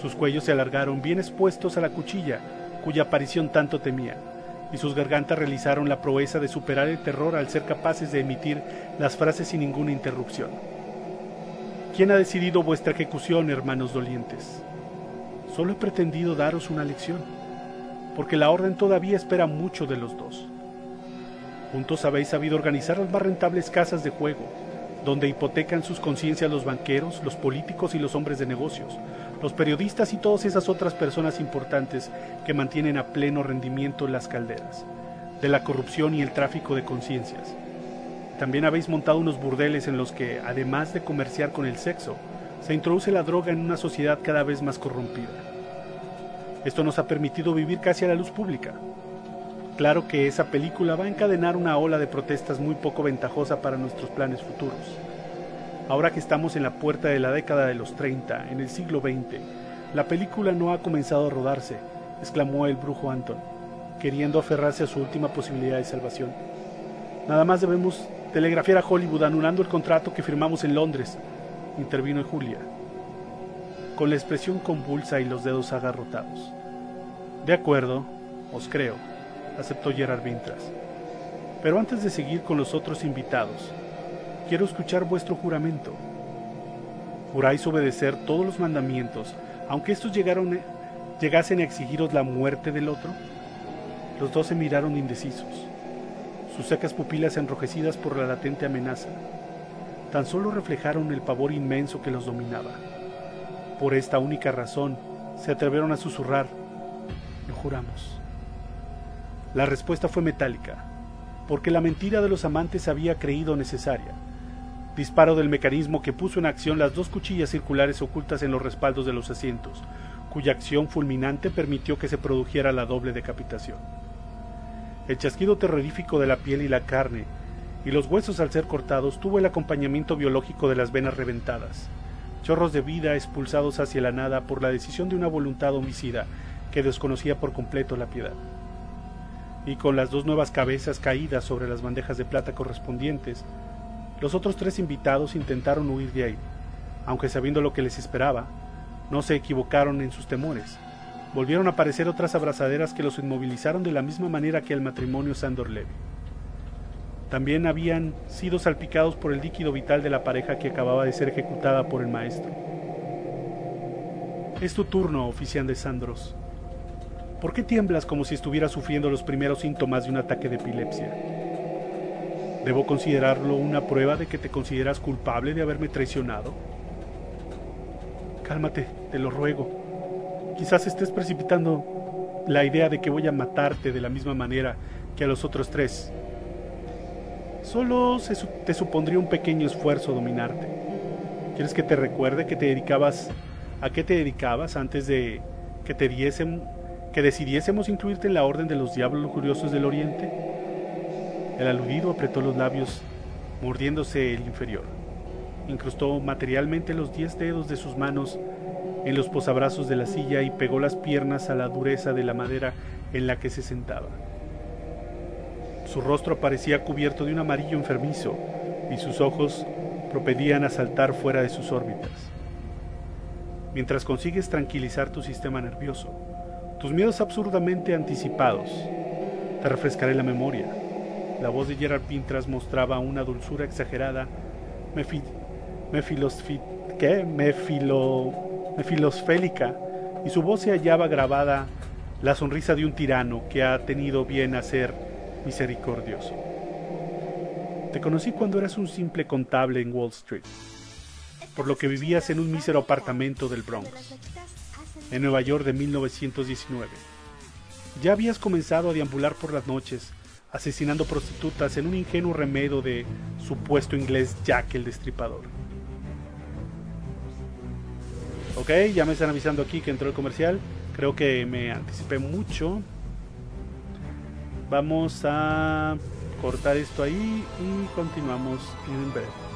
Sus cuellos se alargaron bien expuestos a la cuchilla, cuya aparición tanto temían, y sus gargantas realizaron la proeza de superar el terror al ser capaces de emitir las frases sin ninguna interrupción. ¿Quién ha decidido vuestra ejecución, hermanos dolientes? Solo he pretendido daros una lección, porque la orden todavía espera mucho de los dos. Juntos habéis sabido organizar las más rentables casas de juego, donde hipotecan sus conciencias los banqueros, los políticos y los hombres de negocios, los periodistas y todas esas otras personas importantes que mantienen a pleno rendimiento las calderas, de la corrupción y el tráfico de conciencias. También habéis montado unos burdeles en los que, además de comerciar con el sexo, se introduce la droga en una sociedad cada vez más corrompida. Esto nos ha permitido vivir casi a la luz pública. Claro que esa película va a encadenar una ola de protestas muy poco ventajosa para nuestros planes futuros. Ahora que estamos en la puerta de la década de los 30, en el siglo XX, la película no ha comenzado a rodarse, exclamó el brujo Anton, queriendo aferrarse a su última posibilidad de salvación. Nada más debemos telegrafiar a Hollywood anulando el contrato que firmamos en Londres, intervino Julia, con la expresión convulsa y los dedos agarrotados. De acuerdo, os creo, aceptó Gerard Vintras. Pero antes de seguir con los otros invitados, quiero escuchar vuestro juramento. ¿Juráis obedecer todos los mandamientos, aunque estos llegasen a exigiros la muerte del otro? Los dos se miraron indecisos, sus secas pupilas enrojecidas por la latente amenaza. Tan solo reflejaron el pavor inmenso que los dominaba. Por esta única razón, se atrevieron a susurrar, lo juramos. La respuesta fue metálica, porque la mentira de los amantes había creído necesaria disparo del mecanismo que puso en acción las dos cuchillas circulares ocultas en los respaldos de los asientos, cuya acción fulminante permitió que se produjera la doble decapitación. El chasquido terrorífico de la piel y la carne, y los huesos al ser cortados, tuvo el acompañamiento biológico de las venas reventadas, chorros de vida expulsados hacia la nada por la decisión de una voluntad homicida que desconocía por completo la piedad. Y con las dos nuevas cabezas caídas sobre las bandejas de plata correspondientes, los otros tres invitados intentaron huir de ahí, aunque sabiendo lo que les esperaba, no se equivocaron en sus temores. Volvieron a aparecer otras abrazaderas que los inmovilizaron de la misma manera que el matrimonio Sandor Levy. También habían sido salpicados por el líquido vital de la pareja que acababa de ser ejecutada por el maestro. Es tu turno, oficial de Sandros. ¿Por qué tiemblas como si estuvieras sufriendo los primeros síntomas de un ataque de epilepsia? ¿Debo considerarlo una prueba de que te consideras culpable de haberme traicionado? Cálmate, te lo ruego. Quizás estés precipitando la idea de que voy a matarte de la misma manera que a los otros tres. Solo te supondría un pequeño esfuerzo dominarte. ¿Quieres que te recuerde que te dedicabas a qué te dedicabas antes de que te diesen que decidiésemos incluirte en la orden de los diablos lujuriosos del Oriente? El aludido apretó los labios, mordiéndose el inferior. Incrustó materialmente los diez dedos de sus manos en los posabrazos de la silla y pegó las piernas a la dureza de la madera en la que se sentaba. Su rostro parecía cubierto de un amarillo enfermizo y sus ojos propedían a saltar fuera de sus órbitas. Mientras consigues tranquilizar tu sistema nervioso, tus miedos absurdamente anticipados, te refrescaré la memoria. La voz de Gerard Pintras mostraba una dulzura exagerada, mefilosfélica, y su voz se hallaba grabada la sonrisa de un tirano que ha tenido bien a ser misericordioso. Te conocí cuando eras un simple contable en Wall Street, por lo que vivías en un mísero apartamento del Bronx, en Nueva York de 1919. Ya habías comenzado a deambular por las noches, asesinando prostitutas en un ingenuo remedio de supuesto inglés Jack el Destripador. Ok, ya me están avisando aquí que entró el comercial. Creo que me anticipé mucho. Vamos a cortar esto ahí y continuamos en breve.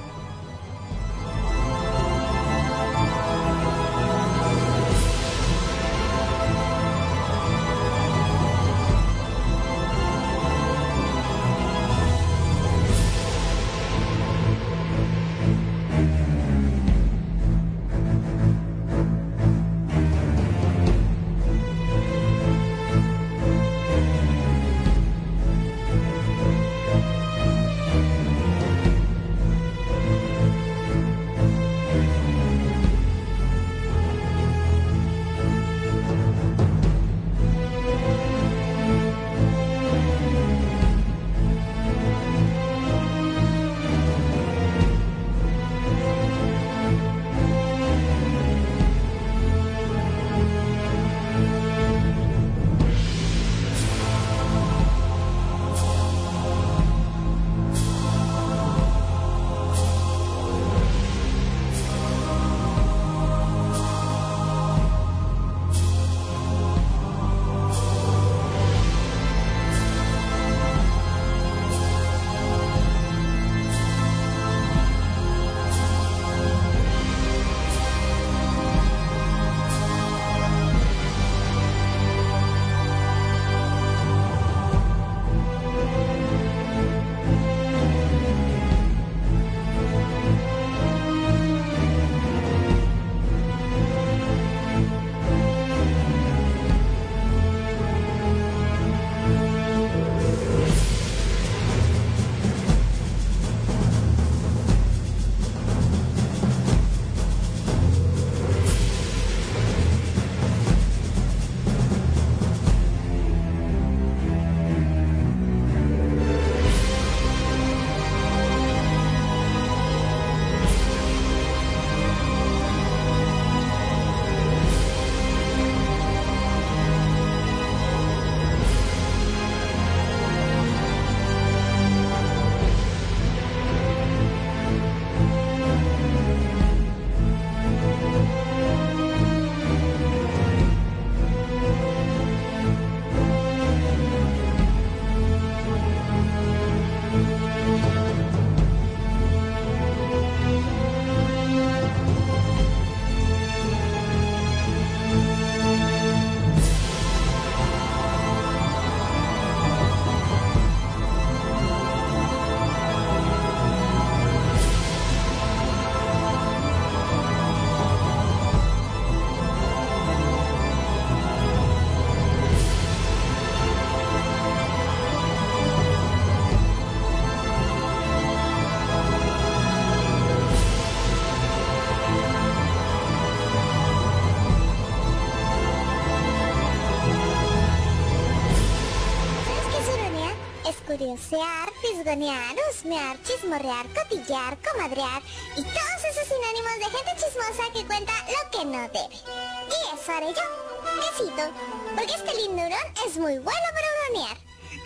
Curiosear, fisgonear, husmear, chismorrear, cotillear, comadrear y todos esos sinónimos de gente chismosa que cuenta lo que no debe. Y eso haré yo. Besito, porque este lindo hurón es muy bueno para huronear.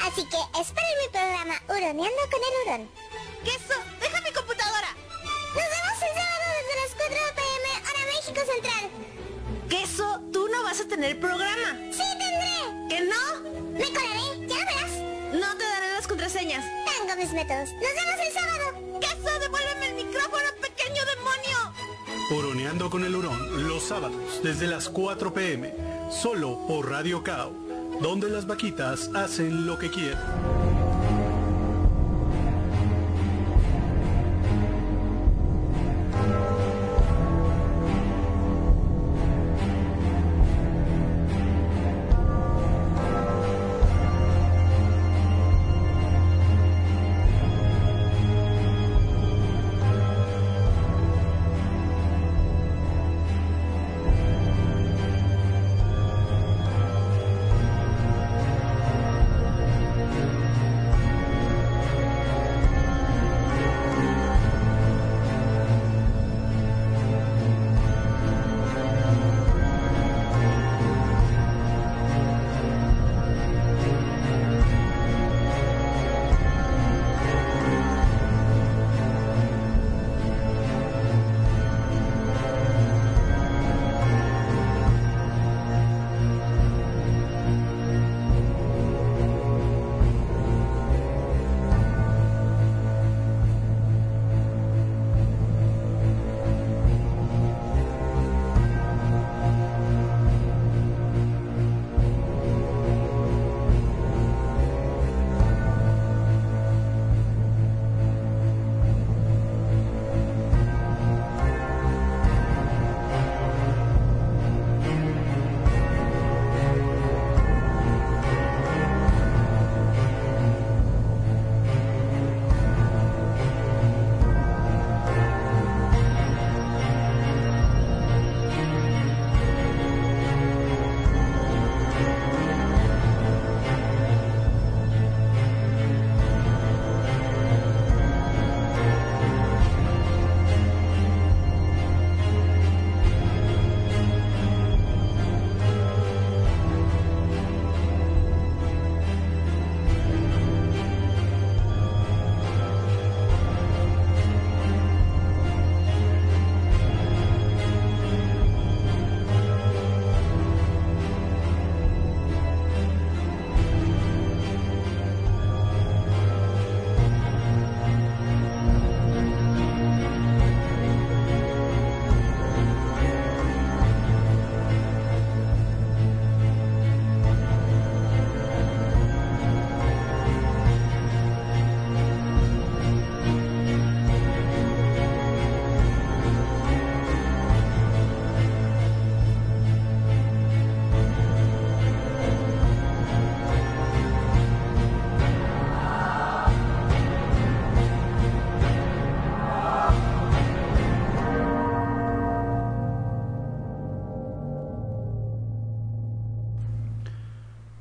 Así que esperen mi programa Huroneando con el hurón. ¡Queso! ¡Deja mi computadora! Nos vemos el sábado desde las 4 pm, hora México Central. ¡Queso! Tú no vas a tener programa. ¡Sí Tengo mis métodos. Nos vemos el sábado. ¡Queso! ¡Devuélveme el micrófono, pequeño demonio! Huroneando con el hurón, los sábados, desde las 4 pm, solo por Radio Cao, donde las vaquitas hacen lo que quieren.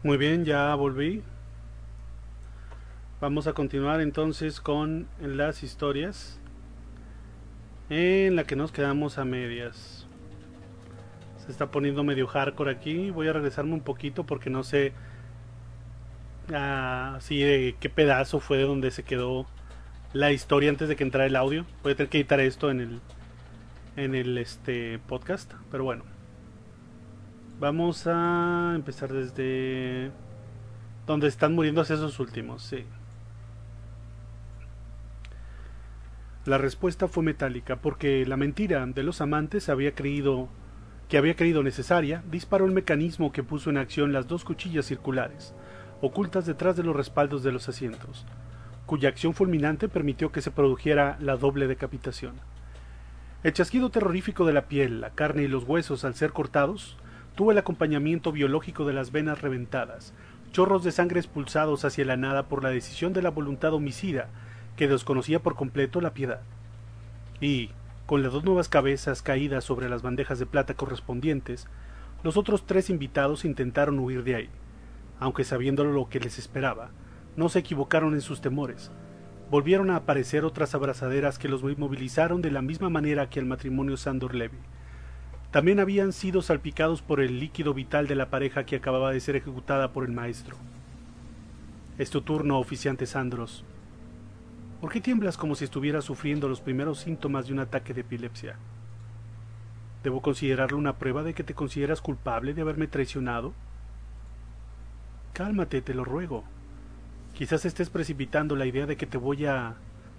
Muy bien, ya volví. Vamos a continuar entonces con las historias en la que nos quedamos a medias. Se está poniendo medio hardcore aquí. Voy a regresarme un poquito porque no sé ah, si de qué pedazo fue de donde se quedó la historia antes de que entrara el audio. Voy a tener que editar esto en el en el este podcast, pero bueno. Vamos a empezar desde donde están muriéndose esos últimos, sí. La respuesta fue metálica porque la mentira de los amantes había creído que había creído necesaria, disparó el mecanismo que puso en acción las dos cuchillas circulares, ocultas detrás de los respaldos de los asientos, cuya acción fulminante permitió que se produjera la doble decapitación. El chasquido terrorífico de la piel, la carne y los huesos al ser cortados tuvo el acompañamiento biológico de las venas reventadas, chorros de sangre expulsados hacia la nada por la decisión de la voluntad homicida que desconocía por completo la piedad. Y, con las dos nuevas cabezas caídas sobre las bandejas de plata correspondientes, los otros tres invitados intentaron huir de ahí, aunque sabiendo lo que les esperaba, no se equivocaron en sus temores. Volvieron a aparecer otras abrazaderas que los movilizaron de la misma manera que el matrimonio Sandor Levy. También habían sido salpicados por el líquido vital de la pareja que acababa de ser ejecutada por el maestro. Es tu turno, oficiante Sandros. ¿Por qué tiemblas como si estuvieras sufriendo los primeros síntomas de un ataque de epilepsia? ¿Debo considerarlo una prueba de que te consideras culpable de haberme traicionado? Cálmate, te lo ruego. Quizás estés precipitando la idea de que te voy a...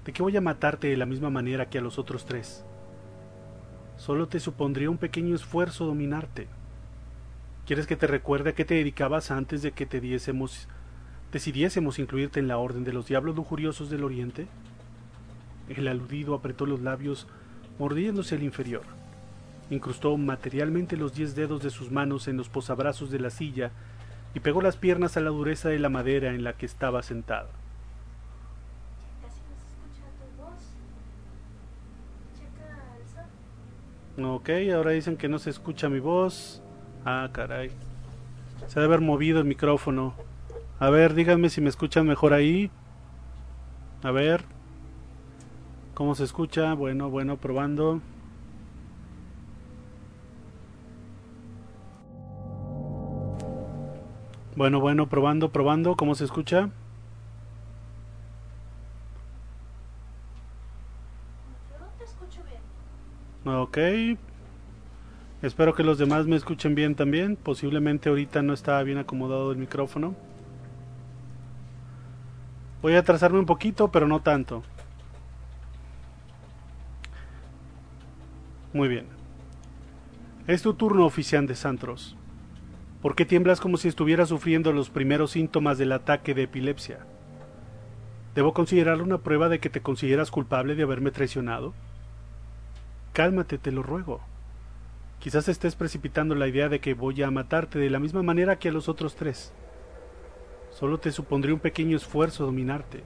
de que voy a matarte de la misma manera que a los otros tres. Solo te supondría un pequeño esfuerzo dominarte. ¿Quieres que te recuerde a qué te dedicabas antes de que te diésemos decidiésemos incluirte en la orden de los diablos lujuriosos del oriente? El aludido apretó los labios, mordiéndose el inferior. Incrustó materialmente los diez dedos de sus manos en los posabrazos de la silla y pegó las piernas a la dureza de la madera en la que estaba sentado. Ok, ahora dicen que no se escucha mi voz. Ah, caray. Se debe haber movido el micrófono. A ver, díganme si me escuchan mejor ahí. A ver. ¿Cómo se escucha? Bueno, bueno, probando. Bueno, bueno, probando, probando. ¿Cómo se escucha? Ok. Espero que los demás me escuchen bien también. Posiblemente ahorita no estaba bien acomodado el micrófono. Voy a atrasarme un poquito, pero no tanto. Muy bien. Es tu turno, oficiante Santros. ¿Por qué tiemblas como si estuvieras sufriendo los primeros síntomas del ataque de epilepsia? ¿Debo considerar una prueba de que te consideras culpable de haberme traicionado? Cálmate, te lo ruego. Quizás estés precipitando la idea de que voy a matarte de la misma manera que a los otros tres. Solo te supondría un pequeño esfuerzo dominarte.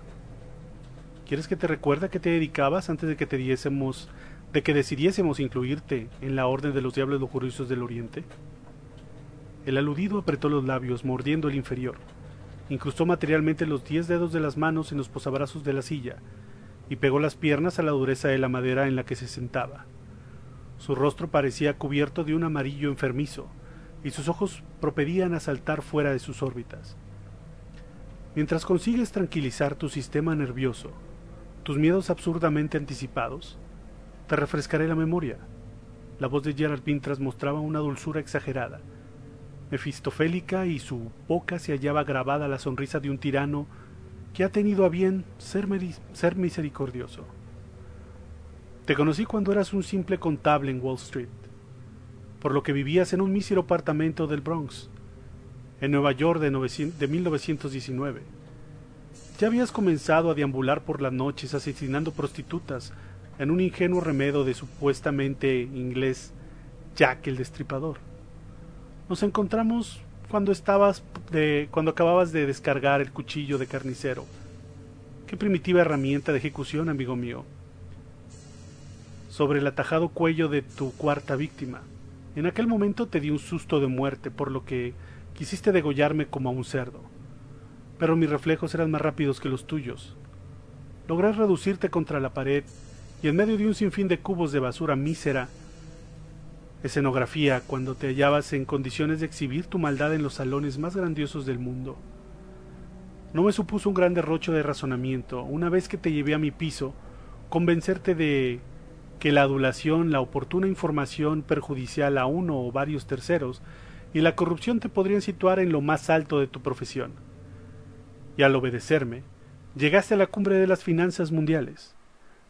¿Quieres que te recuerde a qué te dedicabas antes de que te diésemos, de que decidiésemos incluirte en la orden de los diablos lujuriosos del Oriente? El aludido apretó los labios, mordiendo el inferior. Incrustó materialmente los diez dedos de las manos en los posabrazos de la silla y pegó las piernas a la dureza de la madera en la que se sentaba. Su rostro parecía cubierto de un amarillo enfermizo, y sus ojos propedían a saltar fuera de sus órbitas. Mientras consigues tranquilizar tu sistema nervioso, tus miedos absurdamente anticipados, te refrescaré la memoria. La voz de Gerald Pintras mostraba una dulzura exagerada, mefistofélica, y su boca se hallaba grabada la sonrisa de un tirano que ha tenido a bien ser misericordioso. Te conocí cuando eras un simple contable en Wall Street, por lo que vivías en un mísero apartamento del Bronx, en Nueva York de, de 1919. Ya habías comenzado a deambular por las noches asesinando prostitutas en un ingenuo remedo de supuestamente inglés Jack el Destripador. Nos encontramos cuando cuando acababas de descargar el cuchillo de carnicero. Qué primitiva herramienta de ejecución, amigo mío. Sobre el atajado cuello de tu cuarta víctima. En aquel momento te di un susto de muerte, por lo que quisiste degollarme como a un cerdo. Pero mis reflejos eran más rápidos que los tuyos. Logré reducirte contra la pared y en medio de un sinfín de cubos de basura mísera escenografía cuando te hallabas en condiciones de exhibir tu maldad en los salones más grandiosos del mundo. No me supuso un gran derrocho de razonamiento, una vez que te llevé a mi piso, convencerte de que la adulación, la oportuna información perjudicial a uno o varios terceros y la corrupción te podrían situar en lo más alto de tu profesión. Y al obedecerme, llegaste a la cumbre de las finanzas mundiales.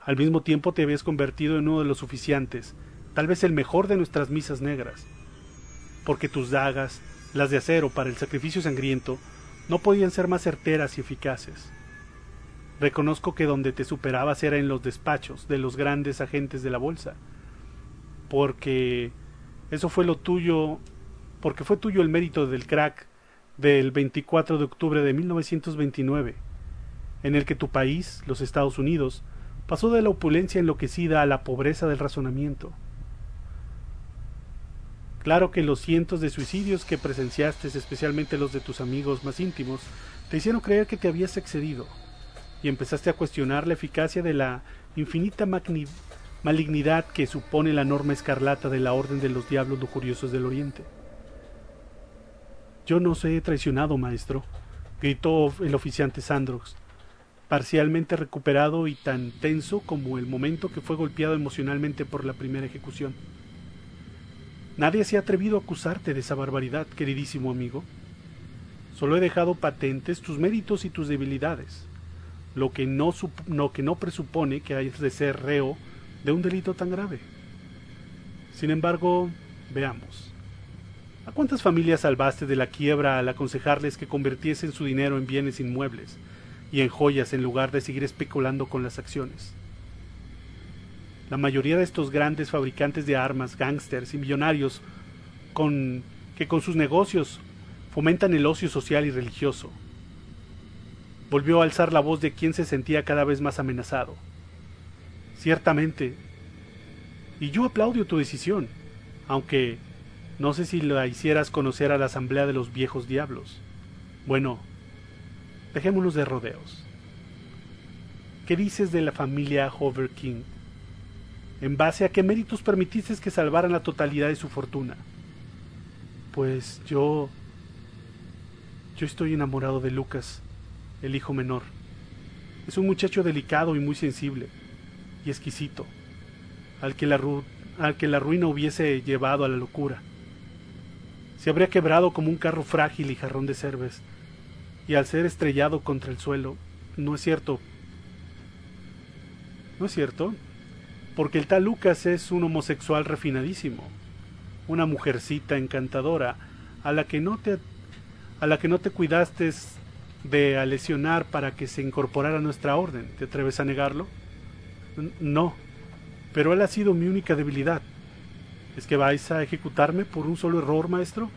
Al mismo tiempo te habías convertido en uno de los oficiantes, tal vez el mejor de nuestras misas negras, porque tus dagas, las de acero para el sacrificio sangriento, no podían ser más certeras y eficaces. Reconozco que donde te superabas era en los despachos de los grandes agentes de la bolsa, porque eso fue lo tuyo, porque fue tuyo el mérito del crack del 24 de octubre de 1929, en el que tu país, los Estados Unidos, pasó de la opulencia enloquecida a la pobreza del razonamiento. Claro que los cientos de suicidios que presenciaste, especialmente los de tus amigos más íntimos, te hicieron creer que te habías excedido y empezaste a cuestionar la eficacia de la infinita malignidad que supone la norma escarlata de la Orden de los Diablos Lujuriosos del Oriente. Yo no se he traicionado, maestro, gritó el oficiante Sandrox, parcialmente recuperado y tan tenso como el momento que fue golpeado emocionalmente por la primera ejecución. Nadie se ha atrevido a acusarte de esa barbaridad, queridísimo amigo. Solo he dejado patentes tus méritos y tus debilidades, lo que no, lo que no presupone que hayas de ser reo de un delito tan grave. Sin embargo, veamos. ¿A cuántas familias salvaste de la quiebra al aconsejarles que convirtiesen su dinero en bienes inmuebles y en joyas en lugar de seguir especulando con las acciones? La mayoría de estos grandes fabricantes de armas, gángsters y millonarios que con sus negocios fomentan el ocio social y religioso. Volvió a alzar la voz de quien se sentía cada vez más amenazado. Ciertamente, y yo aplaudo tu decisión, aunque no sé si la hicieras conocer a la Asamblea de los Viejos Diablos. Bueno, dejémonos de rodeos. ¿Qué dices de la familia Hover King? ¿En base a qué méritos permitiste que salvaran la totalidad de su fortuna? Pues yo... Yo estoy enamorado de Lucas, el hijo menor. Es un muchacho delicado y muy sensible, y exquisito, al que la, ru- al que la ruina hubiese llevado a la locura. Se habría quebrado como un carro frágil y jarrón de cervez, y al ser estrellado contra el suelo, no es cierto. No es cierto, porque el tal Lucas es un homosexual refinadísimo, una mujercita encantadora a la que no te a la que no te cuidaste de a lesionar para que se incorporara a nuestra orden. ¿Te atreves a negarlo? No, pero él ha sido mi única debilidad. ¿Es que vais a ejecutarme por un solo error, maestro?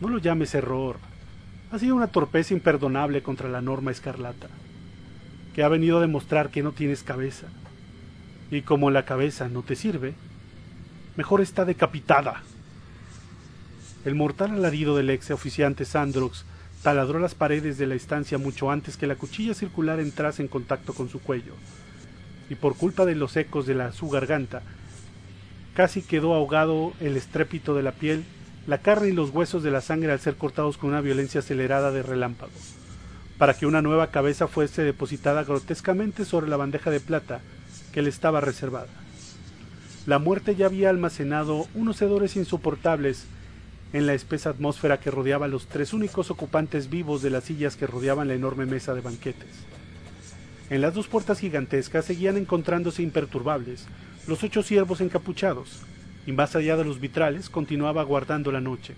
No lo llames error. Ha sido una torpeza imperdonable contra la norma escarlata, que ha venido a demostrar que no tienes cabeza. Y como la cabeza no te sirve, mejor está decapitada. El mortal alarido del ex oficiante Sandrox taladró las paredes de la estancia mucho antes que la cuchilla circular entrase en contacto con su cuello, y por culpa de los ecos de la, su garganta, casi quedó ahogado el estrépito de la piel, la carne y los huesos de la sangre al ser cortados con una violencia acelerada de relámpago, para que una nueva cabeza fuese depositada grotescamente sobre la bandeja de plata que le estaba reservada. La muerte ya había almacenado unos hedores insoportables en la espesa atmósfera que rodeaba a los tres únicos ocupantes vivos de las sillas que rodeaban la enorme mesa de banquetes. En las dos puertas gigantescas seguían encontrándose imperturbables los ocho ciervos encapuchados, y más allá de los vitrales continuaba guardando la noche,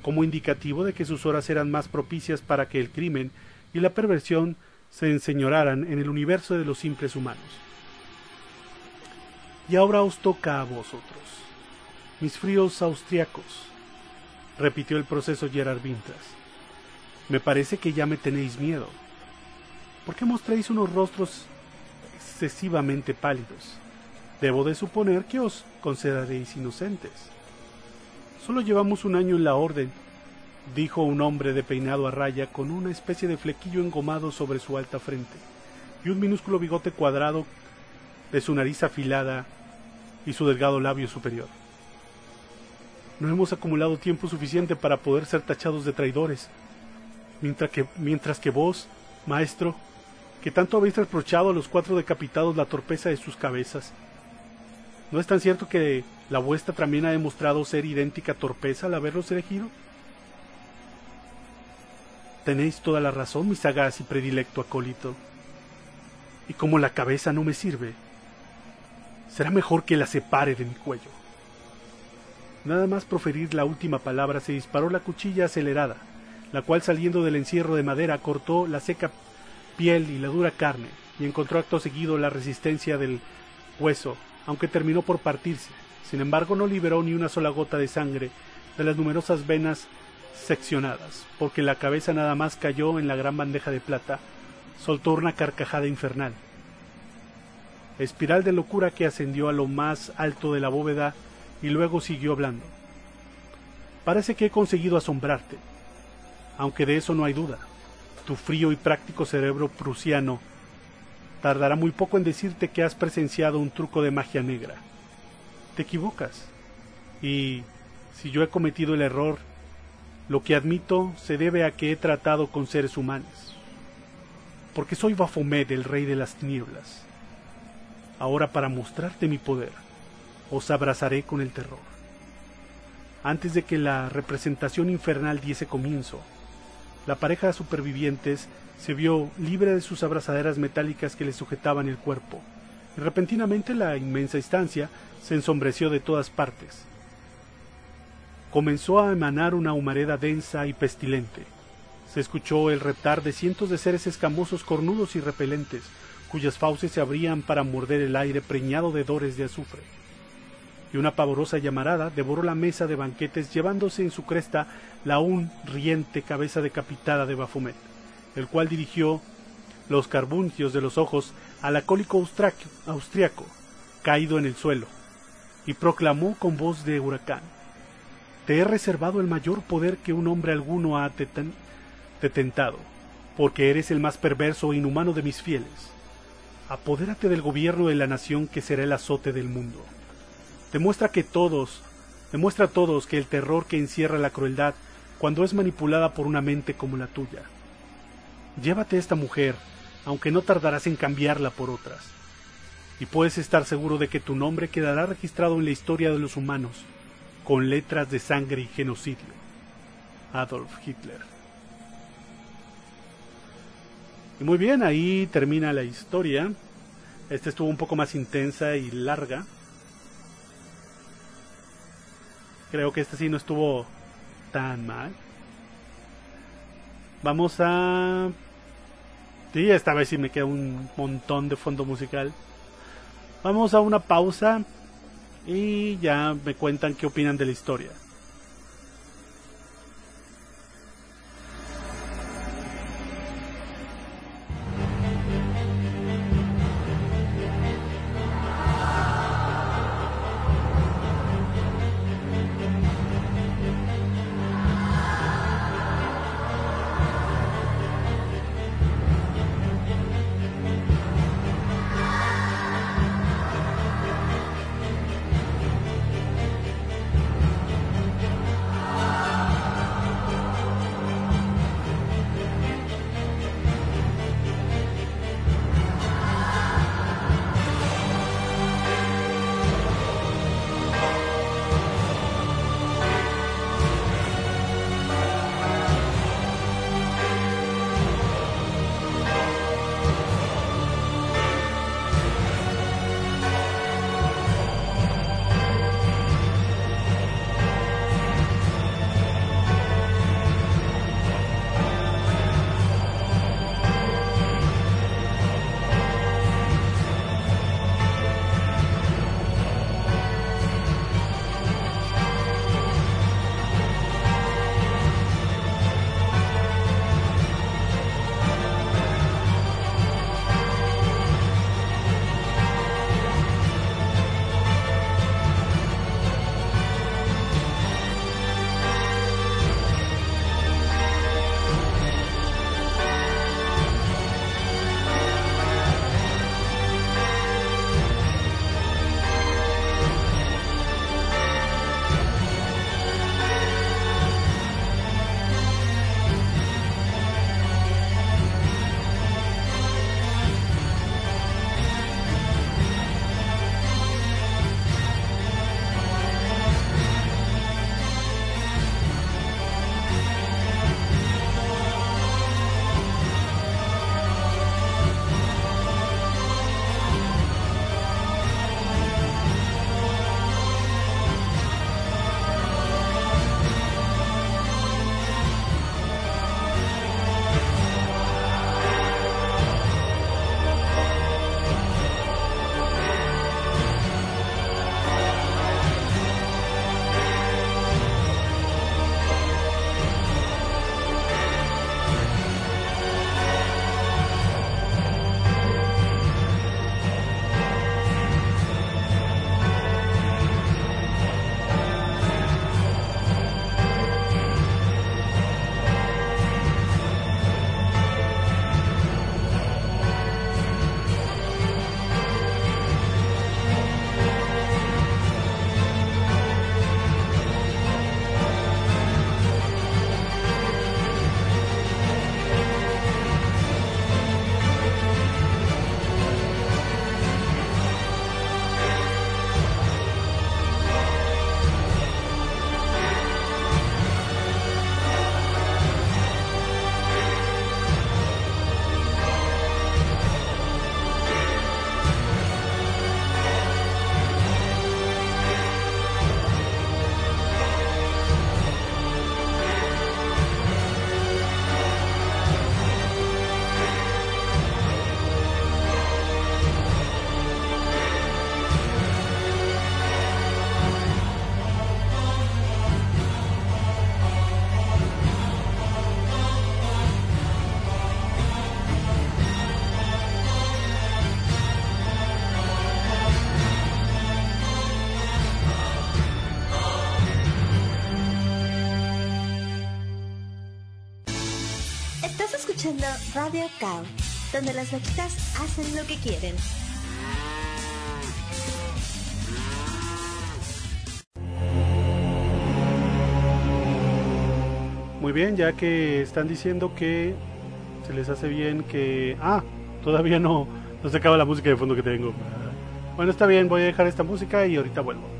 como indicativo de que sus horas eran más propicias para que el crimen y la perversión se enseñoraran en el universo de los simples humanos. Y ahora os toca a vosotros, mis fríos austriacos, repitió el proceso Gerard Vintras. Me parece que ya me tenéis miedo. ¿Por qué mostráis unos rostros excesivamente pálidos? Debo de suponer que os consideraréis inocentes. Solo llevamos un año en la orden, dijo un hombre de peinado a raya con una especie de flequillo engomado sobre su alta frente y un minúsculo bigote cuadrado de su nariz afilada y su delgado labio superior. No hemos acumulado tiempo suficiente para poder ser tachados de traidores, mientras que, mientras que vos, maestro, que tanto habéis reprochado a los cuatro decapitados la torpeza de sus cabezas, ¿no es tan cierto que la vuestra también ha demostrado ser idéntica torpeza al haberlos elegido? Tenéis toda la razón, mi sagaz y predilecto acólito. Y como la cabeza no me sirve, será mejor que la separe de mi cuello. Nada más proferir la última palabra se disparó la cuchilla acelerada, la cual saliendo del encierro de madera cortó la seca piel y la dura carne, y encontró acto seguido la resistencia del hueso, aunque terminó por partirse. Sin embargo, no liberó ni una sola gota de sangre de las numerosas venas seccionadas, porque la cabeza nada más cayó en la gran bandeja de plata, soltó una carcajada infernal. Espiral de locura que ascendió a lo más alto de la bóveda y luego siguió hablando. Parece que he conseguido asombrarte, aunque de eso no hay duda. Tu frío y práctico cerebro prusiano tardará muy poco en decirte que has presenciado un truco de magia negra. Te equivocas. Y si yo he cometido el error, lo que admito se debe a que he tratado con seres humanos. Porque soy Baphomet, el rey de las tinieblas. Ahora para mostrarte mi poder, os abrazaré con el terror. Antes de que la representación infernal diese comienzo, la pareja de supervivientes se vio libre de sus abrazaderas metálicas que le sujetaban el cuerpo, y repentinamente la inmensa estancia se ensombreció de todas partes. Comenzó a emanar una humareda densa y pestilente. Se escuchó el reptar de cientos de seres escamosos cornudos y repelentes, cuyas fauces se abrían para morder el aire preñado de dores de azufre. Y una pavorosa llamarada devoró la mesa de banquetes llevándose en su cresta la aún riente cabeza decapitada de Baphomet, el cual dirigió los carbuncios de los ojos al acólico austriaco, caído en el suelo, y proclamó con voz de huracán Te he reservado el mayor poder que un hombre alguno ha detentado, porque eres el más perverso e inhumano de mis fieles. Apodérate del gobierno de la nación que será el azote del mundo. Demuestra que todos, demuestra a todos que el terror que encierra la crueldad cuando es manipulada por una mente como la tuya. Llévate a esta mujer, aunque no tardarás en cambiarla por otras. Y puedes estar seguro de que tu nombre quedará registrado en la historia de los humanos, con letras de sangre y genocidio. Adolf Hitler. Y muy bien, ahí termina la historia. Esta estuvo un poco más intensa y larga. Creo que este sí no estuvo tan mal. Vamos a... Sí, esta vez sí me queda un montón de fondo musical. Vamos a una pausa y ya me cuentan qué opinan de la historia. Escuchando Radio Cow, donde las vaquitas hacen lo que quieren. Muy bien, ya que están diciendo que se les hace bien que... Ah, todavía no, no se acaba la música de fondo que tengo. Bueno, está bien, voy a dejar esta música y ahorita vuelvo.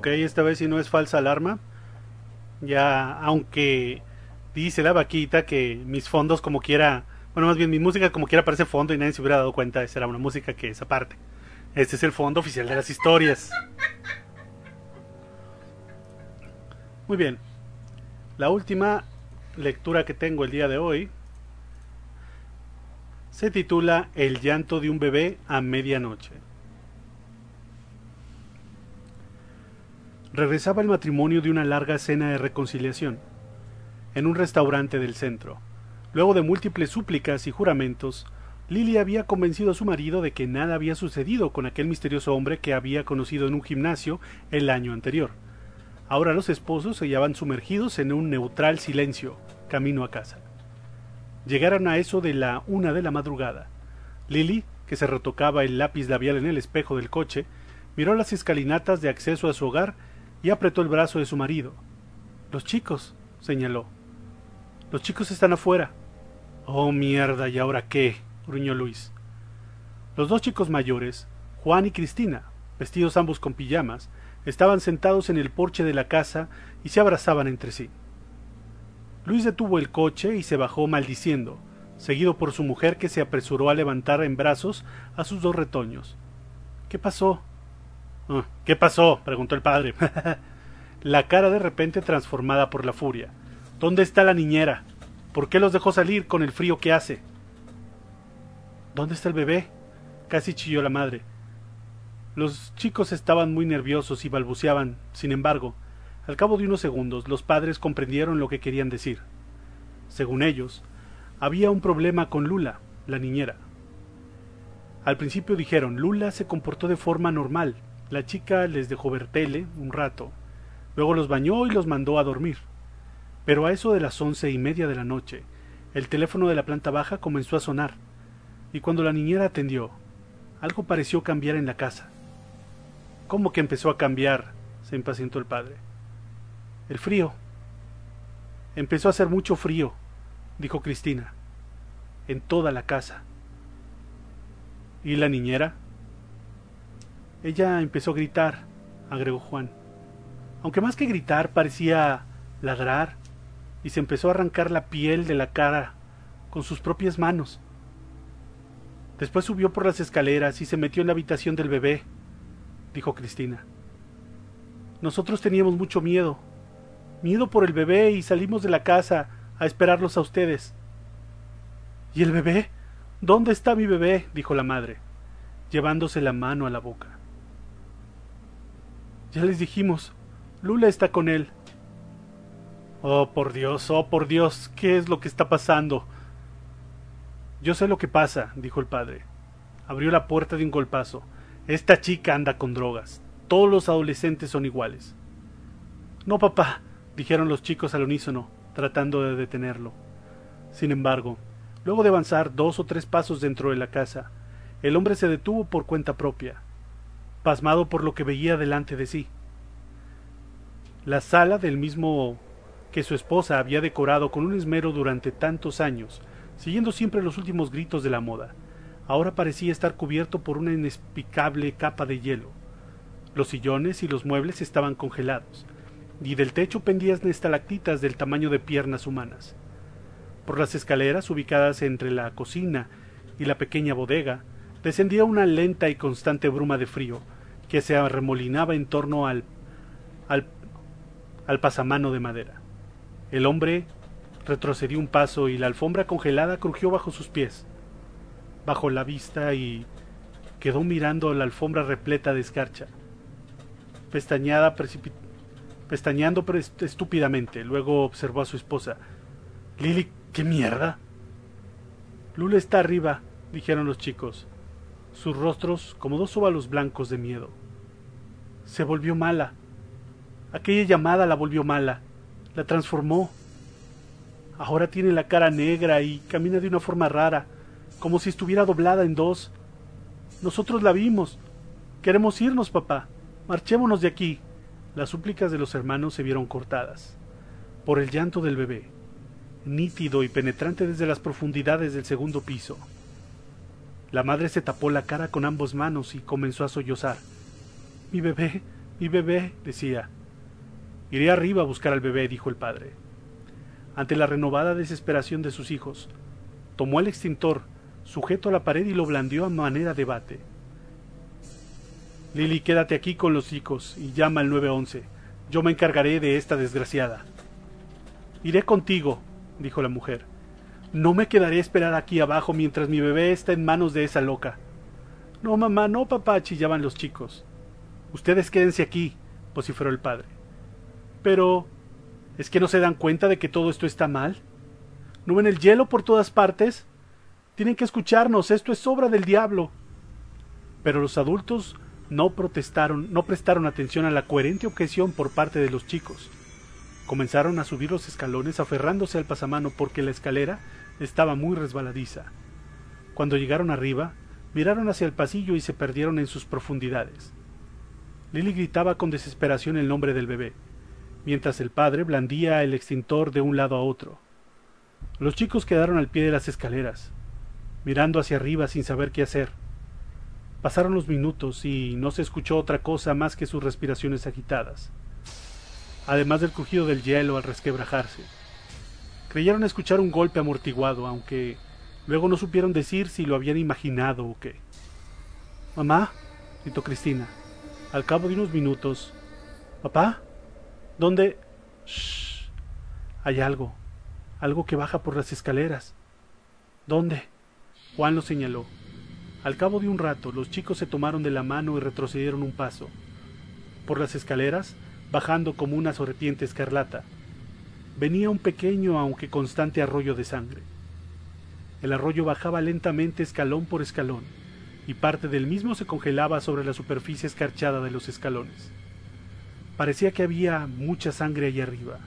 Ok, esta vez si no es falsa alarma. Ya, aunque dice la vaquita que mis fondos como quiera, bueno, más bien mi música como quiera parece fondo y nadie se hubiera dado cuenta, esa era una música que es aparte. Este es el fondo oficial de las historias. Muy bien. La última lectura que tengo el día de hoy se titula El llanto de un bebé a medianoche. Regresaba el matrimonio de una larga cena de reconciliación, en un restaurante del centro. Luego de múltiples súplicas y juramentos, Lily había convencido a su marido de que nada había sucedido con aquel misterioso hombre que había conocido en un gimnasio el año anterior. Ahora los esposos se hallaban sumergidos en un neutral silencio, camino a casa. Llegaron a eso de la una de la madrugada. Lily, que se retocaba el lápiz labial en el espejo del coche, miró las escalinatas de acceso a su hogar y apretó el brazo de su marido. Los chicos, señaló. Los chicos están afuera. Oh, mierda, ¿y ahora qué? gruñó Luis. Los dos chicos mayores, Juan y Cristina, vestidos ambos con pijamas, estaban sentados en el porche de la casa y se abrazaban entre sí. Luis detuvo el coche y se bajó maldiciendo, seguido por su mujer que se apresuró a levantar en brazos a sus dos retoños. ¿Qué pasó? Ah, ¿Qué pasó? preguntó el padre. [LAUGHS] la cara de repente transformada por la furia. ¿Dónde está la niñera? ¿Por qué los dejó salir con el frío que hace? ¿Dónde está el bebé? casi chilló la madre. Los chicos estaban muy nerviosos y balbuceaban. Sin embargo, al cabo de unos segundos, los padres comprendieron lo que querían decir. Según ellos, había un problema con Lula, la niñera. Al principio dijeron, Lula se comportó de forma normal, la chica les dejó ver tele un rato, luego los bañó y los mandó a dormir. Pero a eso de las once y media de la noche, el teléfono de la planta baja comenzó a sonar, y cuando la niñera atendió, algo pareció cambiar en la casa. ¿Cómo que empezó a cambiar? se impacientó el padre. El frío. Empezó a hacer mucho frío, dijo Cristina, en toda la casa. ¿Y la niñera? Ella empezó a gritar, agregó Juan. Aunque más que gritar parecía ladrar, y se empezó a arrancar la piel de la cara con sus propias manos. Después subió por las escaleras y se metió en la habitación del bebé, dijo Cristina. Nosotros teníamos mucho miedo, miedo por el bebé y salimos de la casa a esperarlos a ustedes. ¿Y el bebé? ¿Dónde está mi bebé? dijo la madre, llevándose la mano a la boca. Ya les dijimos, Lula está con él. Oh, por Dios, oh, por Dios, ¿qué es lo que está pasando? Yo sé lo que pasa, dijo el padre. Abrió la puerta de un golpazo. Esta chica anda con drogas. Todos los adolescentes son iguales. No, papá, dijeron los chicos al unísono, tratando de detenerlo. Sin embargo, luego de avanzar dos o tres pasos dentro de la casa, el hombre se detuvo por cuenta propia, pasmado por lo que veía delante de sí. La sala del mismo que su esposa había decorado con un esmero durante tantos años, siguiendo siempre los últimos gritos de la moda, ahora parecía estar cubierto por una inexplicable capa de hielo. Los sillones y los muebles estaban congelados, y del techo pendían estalactitas del tamaño de piernas humanas. Por las escaleras ubicadas entre la cocina y la pequeña bodega, descendía una lenta y constante bruma de frío que se arremolinaba en torno al, al, al pasamano de madera. El hombre retrocedió un paso y la alfombra congelada crujió bajo sus pies. Bajó la vista y quedó mirando la alfombra repleta de escarcha. Pestañada pestañeando estúpidamente. Luego observó a su esposa. Lily, ¿qué mierda? Lula está arriba, dijeron los chicos, sus rostros como dos óvalos blancos de miedo. Se volvió mala. Aquella llamada la volvió mala la transformó. Ahora tiene la cara negra y camina de una forma rara, como si estuviera doblada en dos. Nosotros la vimos. Queremos irnos, papá. Marchémonos de aquí. Las súplicas de los hermanos se vieron cortadas por el llanto del bebé, nítido y penetrante desde las profundidades del segundo piso. La madre se tapó la cara con ambas manos y comenzó a sollozar. Mi bebé, mi bebé, decía. Iré arriba a buscar al bebé, dijo el padre. Ante la renovada desesperación de sus hijos, tomó el extintor, sujeto a la pared y lo blandió a manera de bate. Lily, quédate aquí con los chicos y llama al 911. Yo me encargaré de esta desgraciada. Iré contigo, dijo la mujer. No me quedaré a esperar aquí abajo mientras mi bebé está en manos de esa loca. No, mamá, no, papá, chillaban los chicos. Ustedes quédense aquí, vociferó el padre. Pero... ¿Es que no se dan cuenta de que todo esto está mal? ¿No ven el hielo por todas partes? Tienen que escucharnos, esto es obra del diablo. Pero los adultos no protestaron, no prestaron atención a la coherente objeción por parte de los chicos. Comenzaron a subir los escalones aferrándose al pasamano porque la escalera estaba muy resbaladiza. Cuando llegaron arriba, miraron hacia el pasillo y se perdieron en sus profundidades. Lily gritaba con desesperación el nombre del bebé mientras el padre blandía el extintor de un lado a otro. Los chicos quedaron al pie de las escaleras, mirando hacia arriba sin saber qué hacer. Pasaron los minutos y no se escuchó otra cosa más que sus respiraciones agitadas, además del crujido del hielo al resquebrajarse. Creyeron escuchar un golpe amortiguado, aunque luego no supieron decir si lo habían imaginado o qué. Mamá, gritó Cristina. Al cabo de unos minutos. ¿Papá? ¿Dónde? Shh. Hay algo. Algo que baja por las escaleras. ¿Dónde? Juan lo señaló. Al cabo de un rato, los chicos se tomaron de la mano y retrocedieron un paso. Por las escaleras, bajando como una serpiente escarlata, venía un pequeño aunque constante arroyo de sangre. El arroyo bajaba lentamente escalón por escalón, y parte del mismo se congelaba sobre la superficie escarchada de los escalones. Parecía que había mucha sangre allí arriba,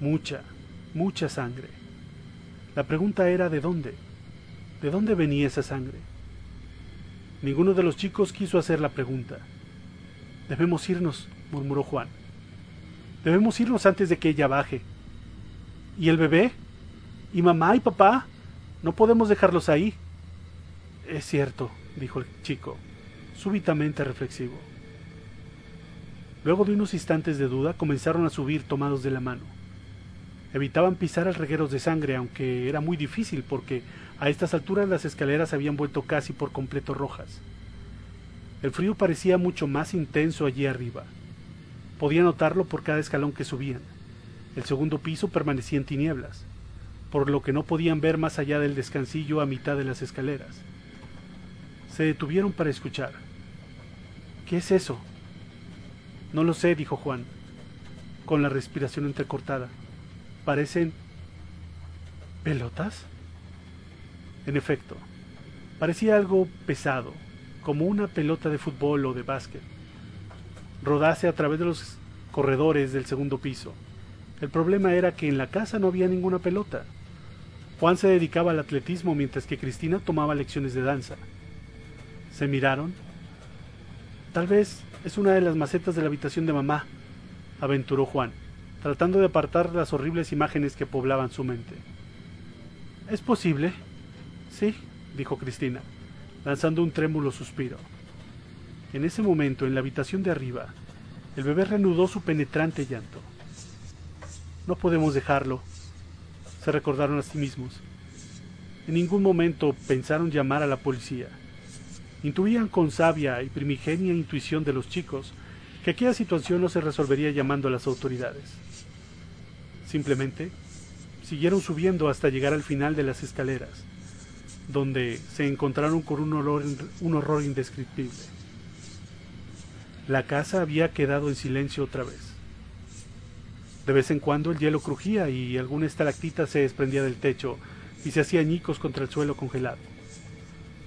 mucha, mucha sangre. La pregunta era ¿de dónde? ¿De dónde venía esa sangre? Ninguno de los chicos quiso hacer la pregunta. Debemos irnos, murmuró Juan. Debemos irnos antes de que ella baje. ¿Y el bebé? ¿Y mamá y papá? No podemos dejarlos ahí. Es cierto, dijo el chico, súbitamente reflexivo. Luego de unos instantes de duda comenzaron a subir tomados de la mano. Evitaban pisar al regueros de sangre, aunque era muy difícil porque a estas alturas las escaleras habían vuelto casi por completo rojas. El frío parecía mucho más intenso allí arriba. Podía notarlo por cada escalón que subían. El segundo piso permanecía en tinieblas. por lo que no podían ver más allá del descansillo a mitad de las escaleras. Se detuvieron para escuchar. ¿Qué es eso? No lo sé, dijo Juan, con la respiración entrecortada. Parecen... ¿Pelotas? En efecto, parecía algo pesado, como una pelota de fútbol o de básquet. Rodase a través de los corredores del segundo piso. El problema era que en la casa no había ninguna pelota. Juan se dedicaba al atletismo mientras que Cristina tomaba lecciones de danza. Se miraron. Tal vez es una de las macetas de la habitación de mamá, aventuró Juan, tratando de apartar las horribles imágenes que poblaban su mente. ¿Es posible? Sí, dijo Cristina, lanzando un trémulo suspiro. En ese momento, en la habitación de arriba, el bebé reanudó su penetrante llanto. No podemos dejarlo, se recordaron a sí mismos. En ningún momento pensaron llamar a la policía. Intuían con sabia y primigenia intuición de los chicos que aquella situación no se resolvería llamando a las autoridades. Simplemente siguieron subiendo hasta llegar al final de las escaleras, donde se encontraron con un, olor, un horror indescriptible. La casa había quedado en silencio otra vez. De vez en cuando el hielo crujía y alguna estalactita se desprendía del techo y se hacía añicos contra el suelo congelado.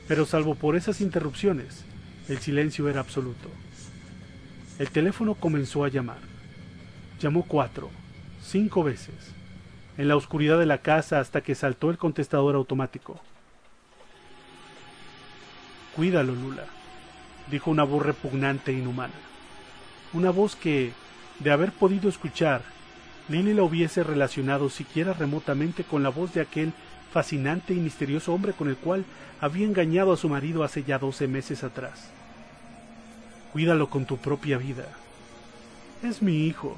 Pero salvo por esas interrupciones, el silencio era absoluto. El teléfono comenzó a llamar. Llamó cuatro, cinco veces, en la oscuridad de la casa hasta que saltó el contestador automático. Cuídalo, Lula, dijo una voz repugnante e inhumana. Una voz que, de haber podido escuchar, Lily la hubiese relacionado siquiera remotamente con la voz de aquel fascinante y misterioso hombre con el cual había engañado a su marido hace ya doce meses atrás. Cuídalo con tu propia vida. Es mi hijo,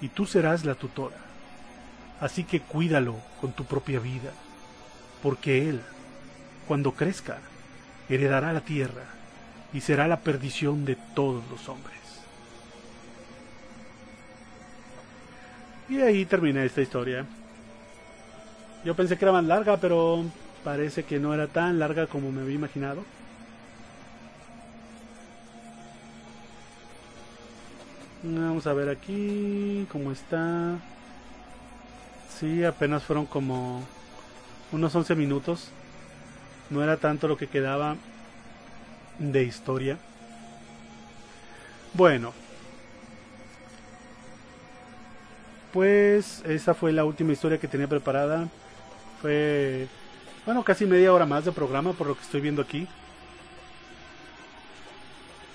y tú serás la tutora. Así que cuídalo con tu propia vida, porque él, cuando crezca, heredará la tierra y será la perdición de todos los hombres. Y ahí termina esta historia. Yo pensé que era más larga, pero parece que no era tan larga como me había imaginado. Vamos a ver aquí cómo está. Sí, apenas fueron como unos 11 minutos. No era tanto lo que quedaba de historia. Bueno, pues esa fue la última historia que tenía preparada. Fue, bueno, casi media hora más de programa por lo que estoy viendo aquí.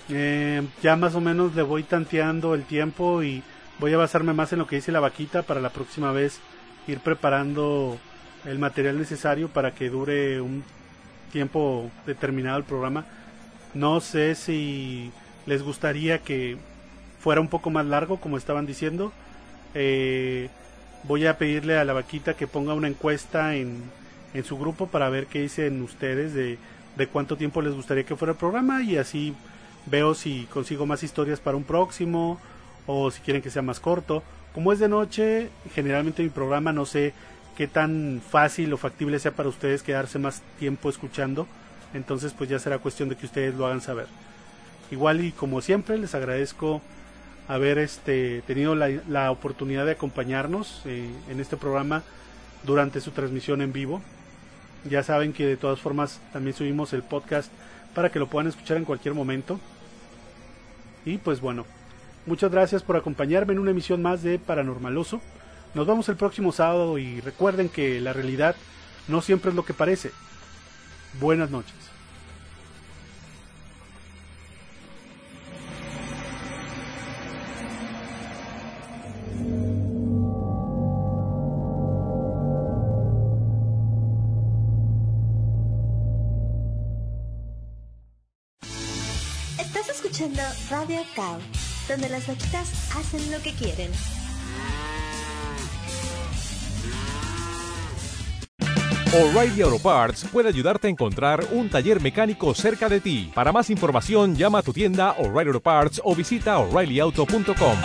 Eh, ya más o menos le voy tanteando el tiempo y voy a basarme más en lo que dice la vaquita para la próxima vez ir preparando el material necesario para que dure un tiempo determinado el programa. No sé si les gustaría que fuera un poco más largo, como estaban diciendo. Eh, voy a pedirle a la vaquita que ponga una encuesta en, en su grupo para ver qué dicen ustedes de, de cuánto tiempo les gustaría que fuera el programa y así veo si consigo más historias para un próximo o si quieren que sea más corto. Como es de noche, generalmente mi programa no sé qué tan fácil o factible sea para ustedes quedarse más tiempo escuchando. Entonces pues ya será cuestión de que ustedes lo hagan saber. Igual y como siempre les agradezco haber este, tenido la, la oportunidad de acompañarnos eh, en este programa durante su transmisión en vivo. Ya saben que de todas formas también subimos el podcast para que lo puedan escuchar en cualquier momento. Y pues bueno, muchas gracias por acompañarme en una emisión más de Paranormaloso. Nos vemos el próximo sábado y recuerden que la realidad no siempre es lo que parece. Buenas noches. Estás escuchando Radio Cow, donde las vaquitas hacen lo que quieren. O'Reilly Auto Parts puede ayudarte a encontrar un taller mecánico cerca de ti. Para más información, llama a tu tienda O'Reilly Auto Parts o visita oreillyauto.com.